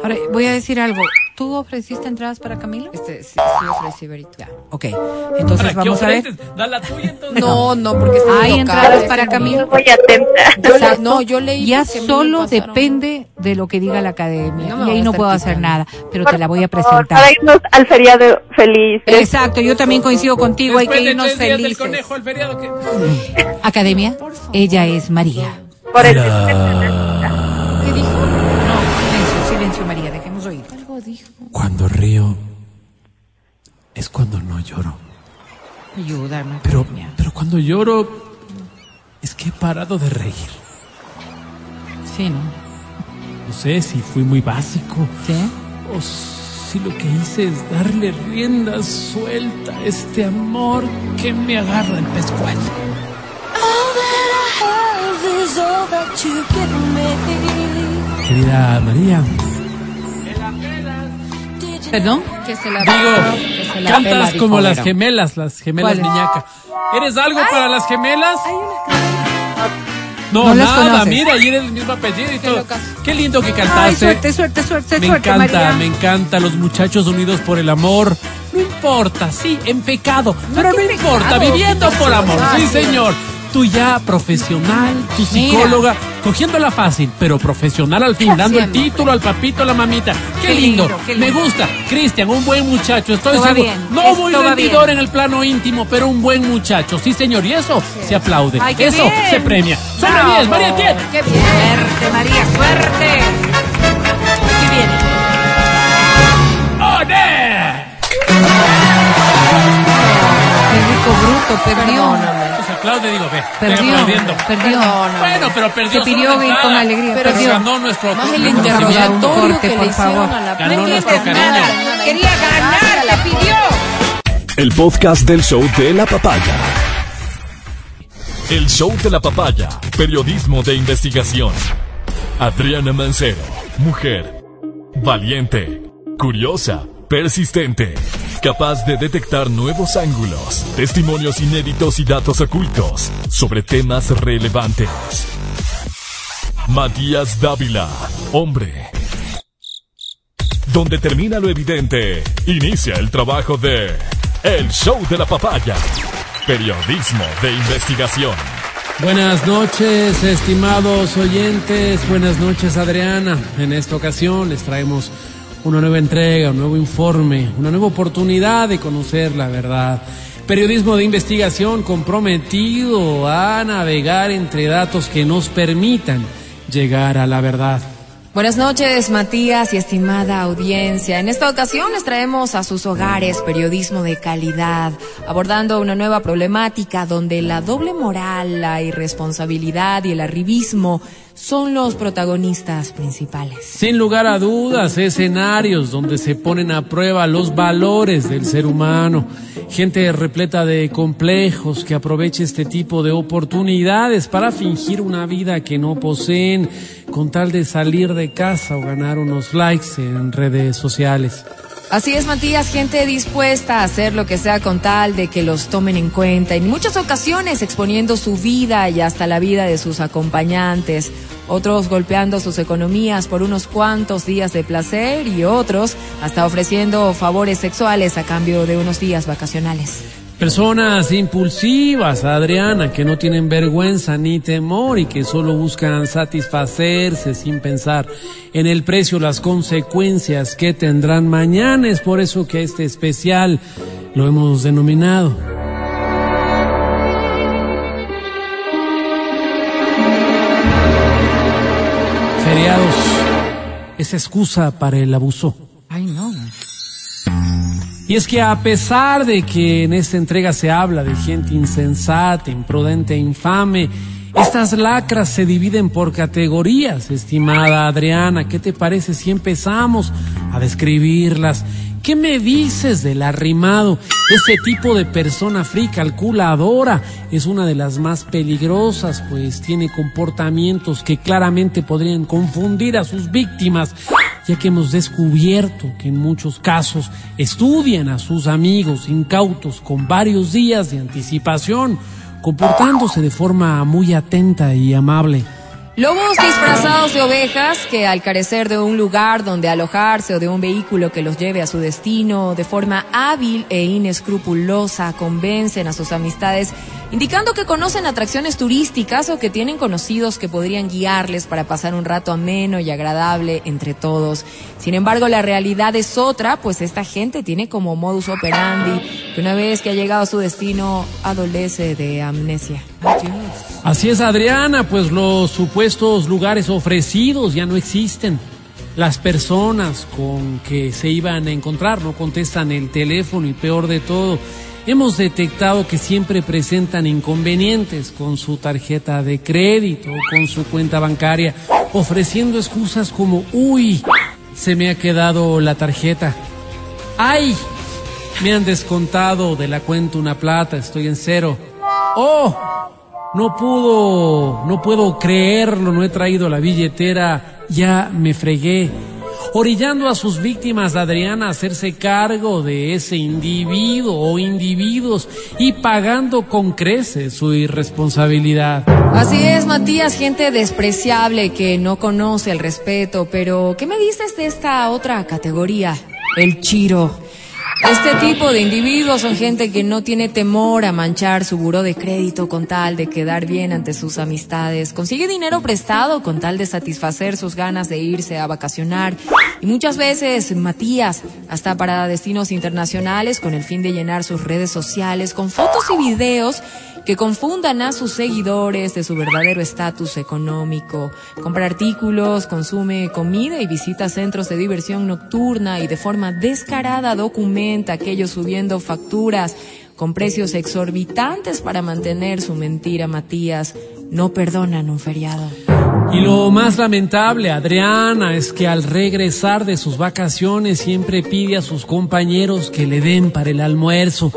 [SPEAKER 6] Ahora, voy a decir algo. ¿Tú ofreciste entradas para Camilo?
[SPEAKER 2] Este, sí, sí ofrecí, Berito.
[SPEAKER 6] Ya, ok. Entonces
[SPEAKER 1] ¿Para qué
[SPEAKER 6] vamos a ver.
[SPEAKER 1] Da la tuya entonces.
[SPEAKER 2] No, no, porque está
[SPEAKER 6] Hay entradas para Camilo.
[SPEAKER 2] Yo le-
[SPEAKER 6] Exacto.
[SPEAKER 2] no, yo leí
[SPEAKER 6] Ya
[SPEAKER 2] a
[SPEAKER 6] solo depende de lo que diga la academia.
[SPEAKER 2] No
[SPEAKER 6] y ahí
[SPEAKER 2] a
[SPEAKER 6] no puedo hacer nada, pero te la voy a
[SPEAKER 9] Por
[SPEAKER 6] presentar.
[SPEAKER 9] Para irnos al feriado feliz.
[SPEAKER 6] Exacto, yo también coincido contigo, hay
[SPEAKER 1] Después
[SPEAKER 6] que
[SPEAKER 1] de
[SPEAKER 6] irnos
[SPEAKER 1] tres días del
[SPEAKER 6] felices.
[SPEAKER 1] conejo al feriado que...
[SPEAKER 6] Academia, ella es María.
[SPEAKER 9] Por eso.
[SPEAKER 1] Cuando río es cuando no lloro.
[SPEAKER 6] Ayúdame.
[SPEAKER 1] Pero, pero cuando lloro es que he parado de reír.
[SPEAKER 6] Sí, ¿no?
[SPEAKER 1] No sé si fui muy básico
[SPEAKER 6] ¿Sí?
[SPEAKER 1] o si lo que hice es darle rienda suelta a este amor que me agarra el pescuezo. Querida María,
[SPEAKER 6] ¿Perdón?
[SPEAKER 2] Que se la
[SPEAKER 1] digo,
[SPEAKER 2] que se la
[SPEAKER 1] cantas como las gemelas, las gemelas niñaca. ¿Eres algo para las gemelas? No, nada, mira, y eres el mismo apellido y todo. Qué lindo que
[SPEAKER 6] Ay,
[SPEAKER 1] cantaste.
[SPEAKER 6] suerte, suerte, suerte,
[SPEAKER 1] Me
[SPEAKER 6] suerte,
[SPEAKER 1] encanta,
[SPEAKER 6] María.
[SPEAKER 1] me encanta los muchachos unidos por el amor. No importa, sí, en pecado, pero no importa, viviendo por amor. Sí, señor. Tú ya profesional, tu
[SPEAKER 6] Mira.
[SPEAKER 1] psicóloga, cogiéndola fácil, pero profesional al fin, dando el título al papito, a la mamita. Qué,
[SPEAKER 6] Qué
[SPEAKER 1] lindo,
[SPEAKER 6] lindo, qué
[SPEAKER 1] me gusta. Cristian, un buen muchacho, estoy seguro.
[SPEAKER 6] bien,
[SPEAKER 1] no
[SPEAKER 6] esto
[SPEAKER 1] muy rendidor
[SPEAKER 6] bien.
[SPEAKER 1] en el plano íntimo, pero un buen muchacho. Sí, señor, y eso se aplaude.
[SPEAKER 6] Ay,
[SPEAKER 1] eso
[SPEAKER 6] bien.
[SPEAKER 1] se premia. Sobre
[SPEAKER 6] Bravo.
[SPEAKER 1] 10, María Tiet.
[SPEAKER 2] Qué bien.
[SPEAKER 6] Suerte, María, suerte. Aquí viene. Qué rico bruto, perdió.
[SPEAKER 1] Digo, ve.
[SPEAKER 6] Perdió,
[SPEAKER 1] aplaudiendo.
[SPEAKER 6] perdió.
[SPEAKER 1] Bueno, pero perdió.
[SPEAKER 6] Se pidió con alegría,
[SPEAKER 1] Pero
[SPEAKER 6] perdió.
[SPEAKER 1] ganó nuestro
[SPEAKER 2] Más el
[SPEAKER 6] interrogatorio. corte,
[SPEAKER 2] que
[SPEAKER 6] por
[SPEAKER 2] le hicieron
[SPEAKER 6] favor.
[SPEAKER 2] a la
[SPEAKER 1] Ganó nuestro cariño.
[SPEAKER 2] Nada,
[SPEAKER 6] Quería ganar, te pidió.
[SPEAKER 4] El podcast del show de la papaya. El show de la papaya. Periodismo de investigación. Adriana Mancero. Mujer. Valiente. Curiosa. Persistente. Capaz de detectar nuevos ángulos, testimonios inéditos y datos ocultos sobre temas relevantes. Matías Dávila. Hombre. Donde termina lo evidente, inicia el trabajo de El Show de la Papaya. Periodismo de investigación.
[SPEAKER 1] Buenas noches, estimados oyentes. Buenas noches, Adriana. En esta ocasión les traemos una nueva entrega, un nuevo informe, una nueva oportunidad de conocer la verdad. Periodismo de investigación comprometido a navegar entre datos que nos permitan llegar a la verdad.
[SPEAKER 2] Buenas noches, Matías y estimada audiencia. En esta ocasión les traemos a sus hogares periodismo de calidad, abordando una nueva problemática donde la doble moral, la irresponsabilidad y el arribismo son los protagonistas principales.
[SPEAKER 1] Sin lugar a dudas, escenarios donde se ponen a prueba los valores del ser humano. Gente repleta de complejos que aprovecha este tipo de oportunidades para fingir una vida que no poseen con tal de salir de casa o ganar unos likes en redes sociales.
[SPEAKER 2] Así es, Matías, gente dispuesta a hacer lo que sea con tal de que los tomen en cuenta, en muchas ocasiones exponiendo su vida y hasta la vida de sus acompañantes, otros golpeando sus economías por unos cuantos días de placer y otros hasta ofreciendo favores sexuales a cambio de unos días vacacionales.
[SPEAKER 1] Personas impulsivas, Adriana, que no tienen vergüenza ni temor y que solo buscan satisfacerse sin pensar en el precio, las consecuencias que tendrán mañana. Es por eso que este especial lo hemos denominado. Feriados es excusa para el abuso.
[SPEAKER 6] Ay, no.
[SPEAKER 1] Y es que a pesar de que en esta entrega se habla de gente insensata, imprudente e infame, estas lacras se dividen por categorías, estimada Adriana. ¿Qué te parece si empezamos a describirlas? ¿Qué me dices del arrimado? Ese tipo de persona fría calculadora es una de las más peligrosas, pues tiene comportamientos que claramente podrían confundir a sus víctimas ya que hemos descubierto que en muchos casos estudian a sus amigos incautos con varios días de anticipación, comportándose de forma muy atenta y amable.
[SPEAKER 2] Lobos disfrazados de ovejas que al carecer de un lugar donde alojarse o de un vehículo que los lleve a su destino de forma hábil e inescrupulosa convencen a sus amistades indicando que conocen atracciones turísticas o que tienen conocidos que podrían guiarles para pasar un rato ameno y agradable entre todos. Sin embargo, la realidad es otra, pues esta gente tiene como modus operandi que una vez que ha llegado a su destino adolece de amnesia.
[SPEAKER 1] Así es, Adriana, pues los supuestos lugares ofrecidos ya no existen. Las personas con que se iban a encontrar no contestan el teléfono y peor de todo, hemos detectado que siempre presentan inconvenientes con su tarjeta de crédito o con su cuenta bancaria, ofreciendo excusas como, uy, se me ha quedado la tarjeta. ¡Ay! Me han descontado de la cuenta una plata, estoy en cero. ¡Oh! No pudo, no puedo creerlo, no he traído la billetera, ya me fregué orillando a sus víctimas, Adriana, a hacerse cargo de ese individuo o individuos y pagando con creces su irresponsabilidad.
[SPEAKER 2] Así es, Matías, gente despreciable que no conoce el respeto, pero ¿qué me dices de esta otra categoría? El chiro. Este tipo de individuos son gente que no tiene temor a manchar su buró de crédito con tal de quedar bien ante sus amistades. Consigue dinero prestado con tal de satisfacer sus ganas de irse a vacacionar. Y muchas veces, Matías, hasta para destinos internacionales con el fin de llenar sus redes sociales con fotos y videos que confundan a sus seguidores de su verdadero estatus económico. Compra artículos, consume comida y visita centros de diversión nocturna y de forma descarada documenta aquellos subiendo facturas con precios exorbitantes para mantener su mentira, Matías. No perdonan un feriado.
[SPEAKER 1] Y lo más lamentable, Adriana, es que al regresar de sus vacaciones siempre pide a sus compañeros que le den para el almuerzo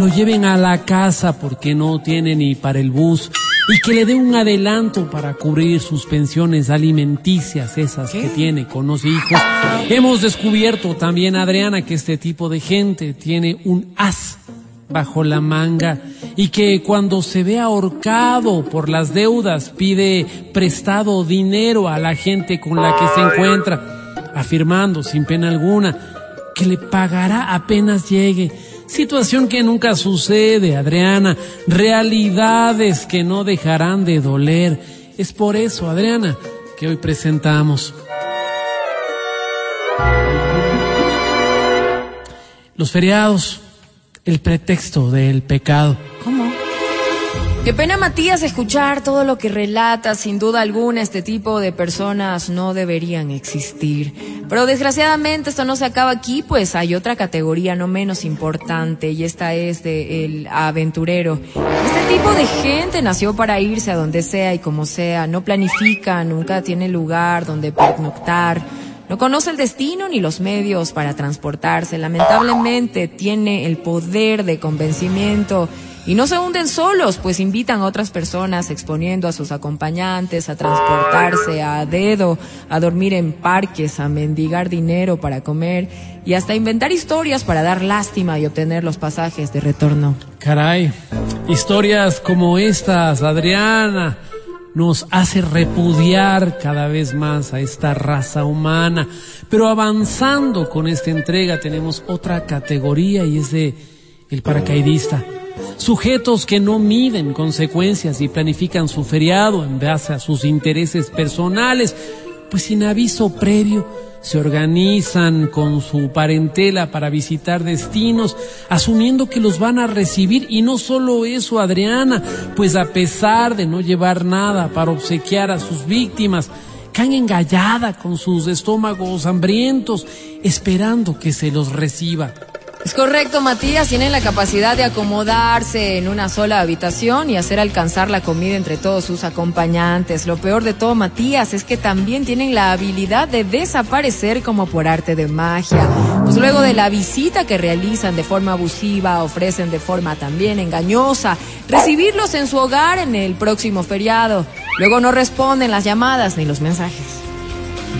[SPEAKER 1] lo lleven a la casa porque no tiene ni para el bus y que le dé un adelanto para cubrir sus pensiones alimenticias, esas que tiene con los hijos. Hemos descubierto también, Adriana, que este tipo de gente tiene un as bajo la manga y que cuando se ve ahorcado por las deudas pide prestado dinero a la gente con la que se encuentra, afirmando sin pena alguna que le pagará apenas llegue Situación que nunca sucede, Adriana. Realidades que no dejarán de doler. Es por eso, Adriana, que hoy presentamos. Los feriados, el pretexto del pecado.
[SPEAKER 2] ¿Cómo? Qué pena, Matías, escuchar todo lo que relata. Sin duda alguna, este tipo de personas no deberían existir. Pero desgraciadamente esto no se acaba aquí, pues hay otra categoría no menos importante y esta es de el aventurero. Este tipo de gente nació para irse a donde sea y como sea. No planifica, nunca tiene lugar donde pernoctar. No conoce el destino ni los medios para transportarse. Lamentablemente tiene el poder de convencimiento y no se hunden solos, pues invitan a otras personas exponiendo a sus acompañantes a transportarse a dedo, a dormir en parques, a mendigar dinero para comer y hasta inventar historias para dar lástima y obtener los pasajes de retorno.
[SPEAKER 1] Caray, historias como estas, Adriana, nos hace repudiar cada vez más a esta raza humana. Pero avanzando con esta entrega tenemos otra categoría y es de el paracaidista sujetos que no miden consecuencias y planifican su feriado en base a sus intereses personales, pues sin aviso previo se organizan con su parentela para visitar destinos, asumiendo que los van a recibir. Y no solo eso, Adriana, pues a pesar de no llevar nada para obsequiar a sus víctimas, caen engallada con sus estómagos hambrientos, esperando que se los reciba.
[SPEAKER 2] Es correcto, Matías. Tienen la capacidad de acomodarse en una sola habitación y hacer alcanzar la comida entre todos sus acompañantes. Lo peor de todo, Matías, es que también tienen la habilidad de desaparecer como por arte de magia. Pues luego de la visita que realizan de forma abusiva, ofrecen de forma también engañosa recibirlos en su hogar en el próximo feriado. Luego no responden las llamadas ni los mensajes.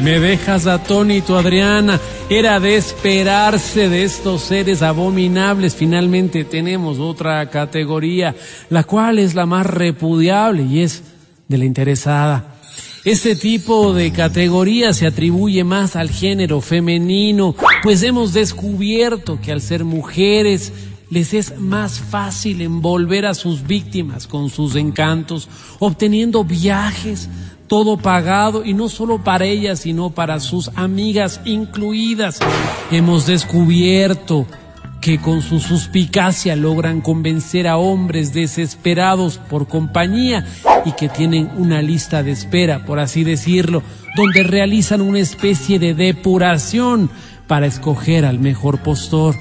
[SPEAKER 1] Me dejas atónito, Adriana. Era de esperarse de estos seres abominables. Finalmente tenemos otra categoría, la cual es la más repudiable y es de la interesada. Este tipo de categoría se atribuye más al género femenino, pues hemos descubierto que al ser mujeres les es más fácil envolver a sus víctimas con sus encantos, obteniendo viajes, todo pagado y no solo para ellas, sino para sus amigas incluidas. Hemos descubierto que con su suspicacia logran convencer a hombres desesperados por compañía y que tienen una lista de espera, por así decirlo, donde realizan una especie de depuración para escoger al mejor postor.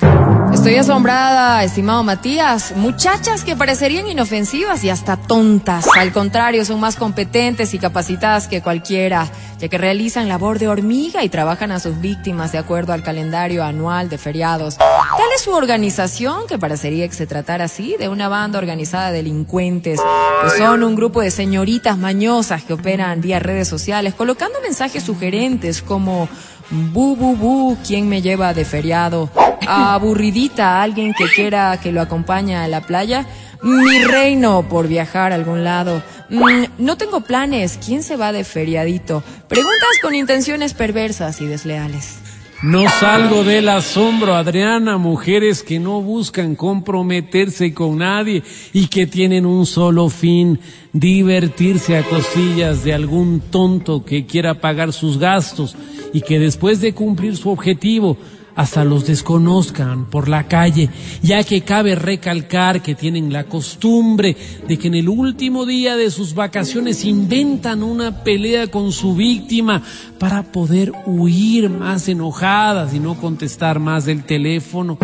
[SPEAKER 2] Estoy asombrada, estimado Matías. Muchachas que parecerían inofensivas y hasta tontas. Al contrario, son más competentes y capacitadas que cualquiera, ya que realizan labor de hormiga y trabajan a sus víctimas de acuerdo al calendario anual de feriados. Tal es su organización que parecería que se tratara así de una banda organizada de delincuentes, que son un grupo de señoritas mañosas que operan vía redes sociales, colocando mensajes sugerentes como Bu, bu, bu, ¿quién me lleva de feriado? Aburridita, alguien que quiera que lo acompañe a la playa. Mi reino por viajar a algún lado. Mm, no tengo planes, ¿quién se va de feriadito? Preguntas con intenciones perversas y desleales.
[SPEAKER 1] No salgo del asombro, Adriana, mujeres que no buscan comprometerse con nadie y que tienen un solo fin, divertirse a cosillas de algún tonto que quiera pagar sus gastos y que después de cumplir su objetivo hasta los desconozcan por la calle, ya que cabe recalcar que tienen la costumbre de que en el último día de sus vacaciones inventan una pelea con su víctima para poder huir más enojadas y no contestar más del teléfono.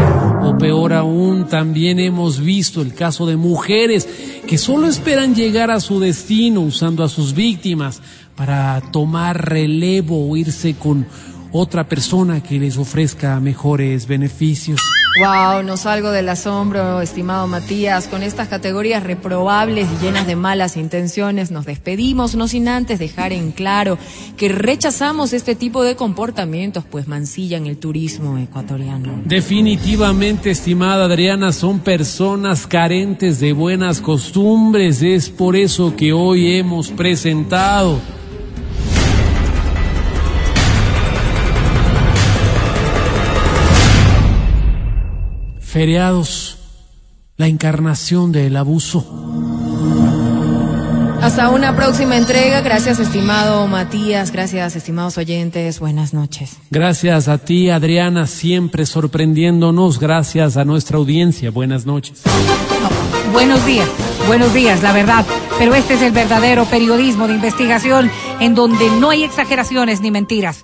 [SPEAKER 1] O peor aún, también hemos visto el caso de mujeres que solo esperan llegar a su destino usando a sus víctimas para tomar relevo o irse con otra persona que les ofrezca mejores beneficios.
[SPEAKER 2] Wow, no salgo del asombro, estimado Matías. Con estas categorías reprobables y llenas de malas intenciones, nos despedimos, no sin antes dejar en claro que rechazamos este tipo de comportamientos, pues mancillan el turismo ecuatoriano.
[SPEAKER 1] Definitivamente, estimada Adriana, son personas carentes de buenas costumbres. Es por eso que hoy hemos presentado feriados, la encarnación del abuso.
[SPEAKER 2] Hasta una próxima entrega. Gracias, estimado Matías. Gracias, estimados oyentes. Buenas noches.
[SPEAKER 1] Gracias a ti, Adriana, siempre sorprendiéndonos. Gracias a nuestra audiencia. Buenas noches.
[SPEAKER 6] Buenos días, buenos días, la verdad. Pero este es el verdadero periodismo de investigación en donde no hay exageraciones ni mentiras.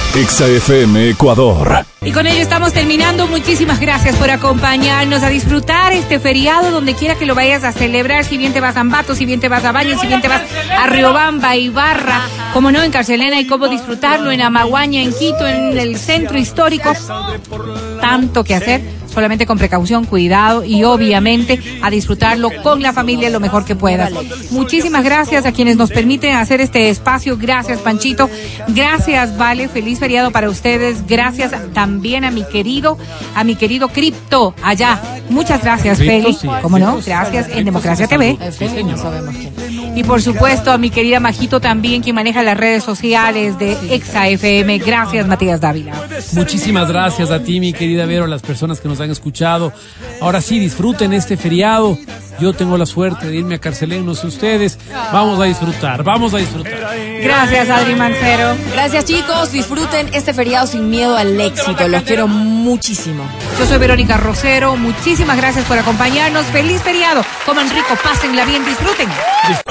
[SPEAKER 4] XFM Ecuador.
[SPEAKER 6] Y con ello estamos terminando. Muchísimas gracias por acompañarnos a disfrutar este feriado donde quiera que lo vayas a celebrar. Si bien te vas a Ambato, si bien te vas a Baño, si bien te vas a Riobamba, Ibarra, como no en Carcelena y cómo disfrutarlo en Amaguaña, en Quito, en el centro histórico. Tanto que hacer solamente con precaución, cuidado y obviamente a disfrutarlo con la familia lo mejor que puedas. Muchísimas gracias a quienes nos permiten hacer este espacio. Gracias, Panchito. Gracias, Vale. Feliz feriado para ustedes. Gracias también a mi querido, a mi querido Cripto allá. Muchas gracias, Feli. ¿Cómo no? Gracias en Democracia TV. Y por supuesto a mi querida Majito también, quien maneja las redes sociales de Exa FM. Gracias, Matías Dávila.
[SPEAKER 1] Muchísimas gracias a ti, mi querida Vero, a las personas que nos han escuchado. Ahora sí, disfruten este feriado. Yo tengo la suerte de irme a Carcelén, no sé ustedes. Vamos a disfrutar, vamos a disfrutar.
[SPEAKER 6] Gracias, Adri Mancero.
[SPEAKER 2] Gracias, chicos. Disfruten este feriado sin miedo al éxito. Los quiero muchísimo.
[SPEAKER 6] Yo soy Verónica Rosero. Muchísimas gracias por acompañarnos. Feliz feriado. Coman rico, pásenla bien, disfruten.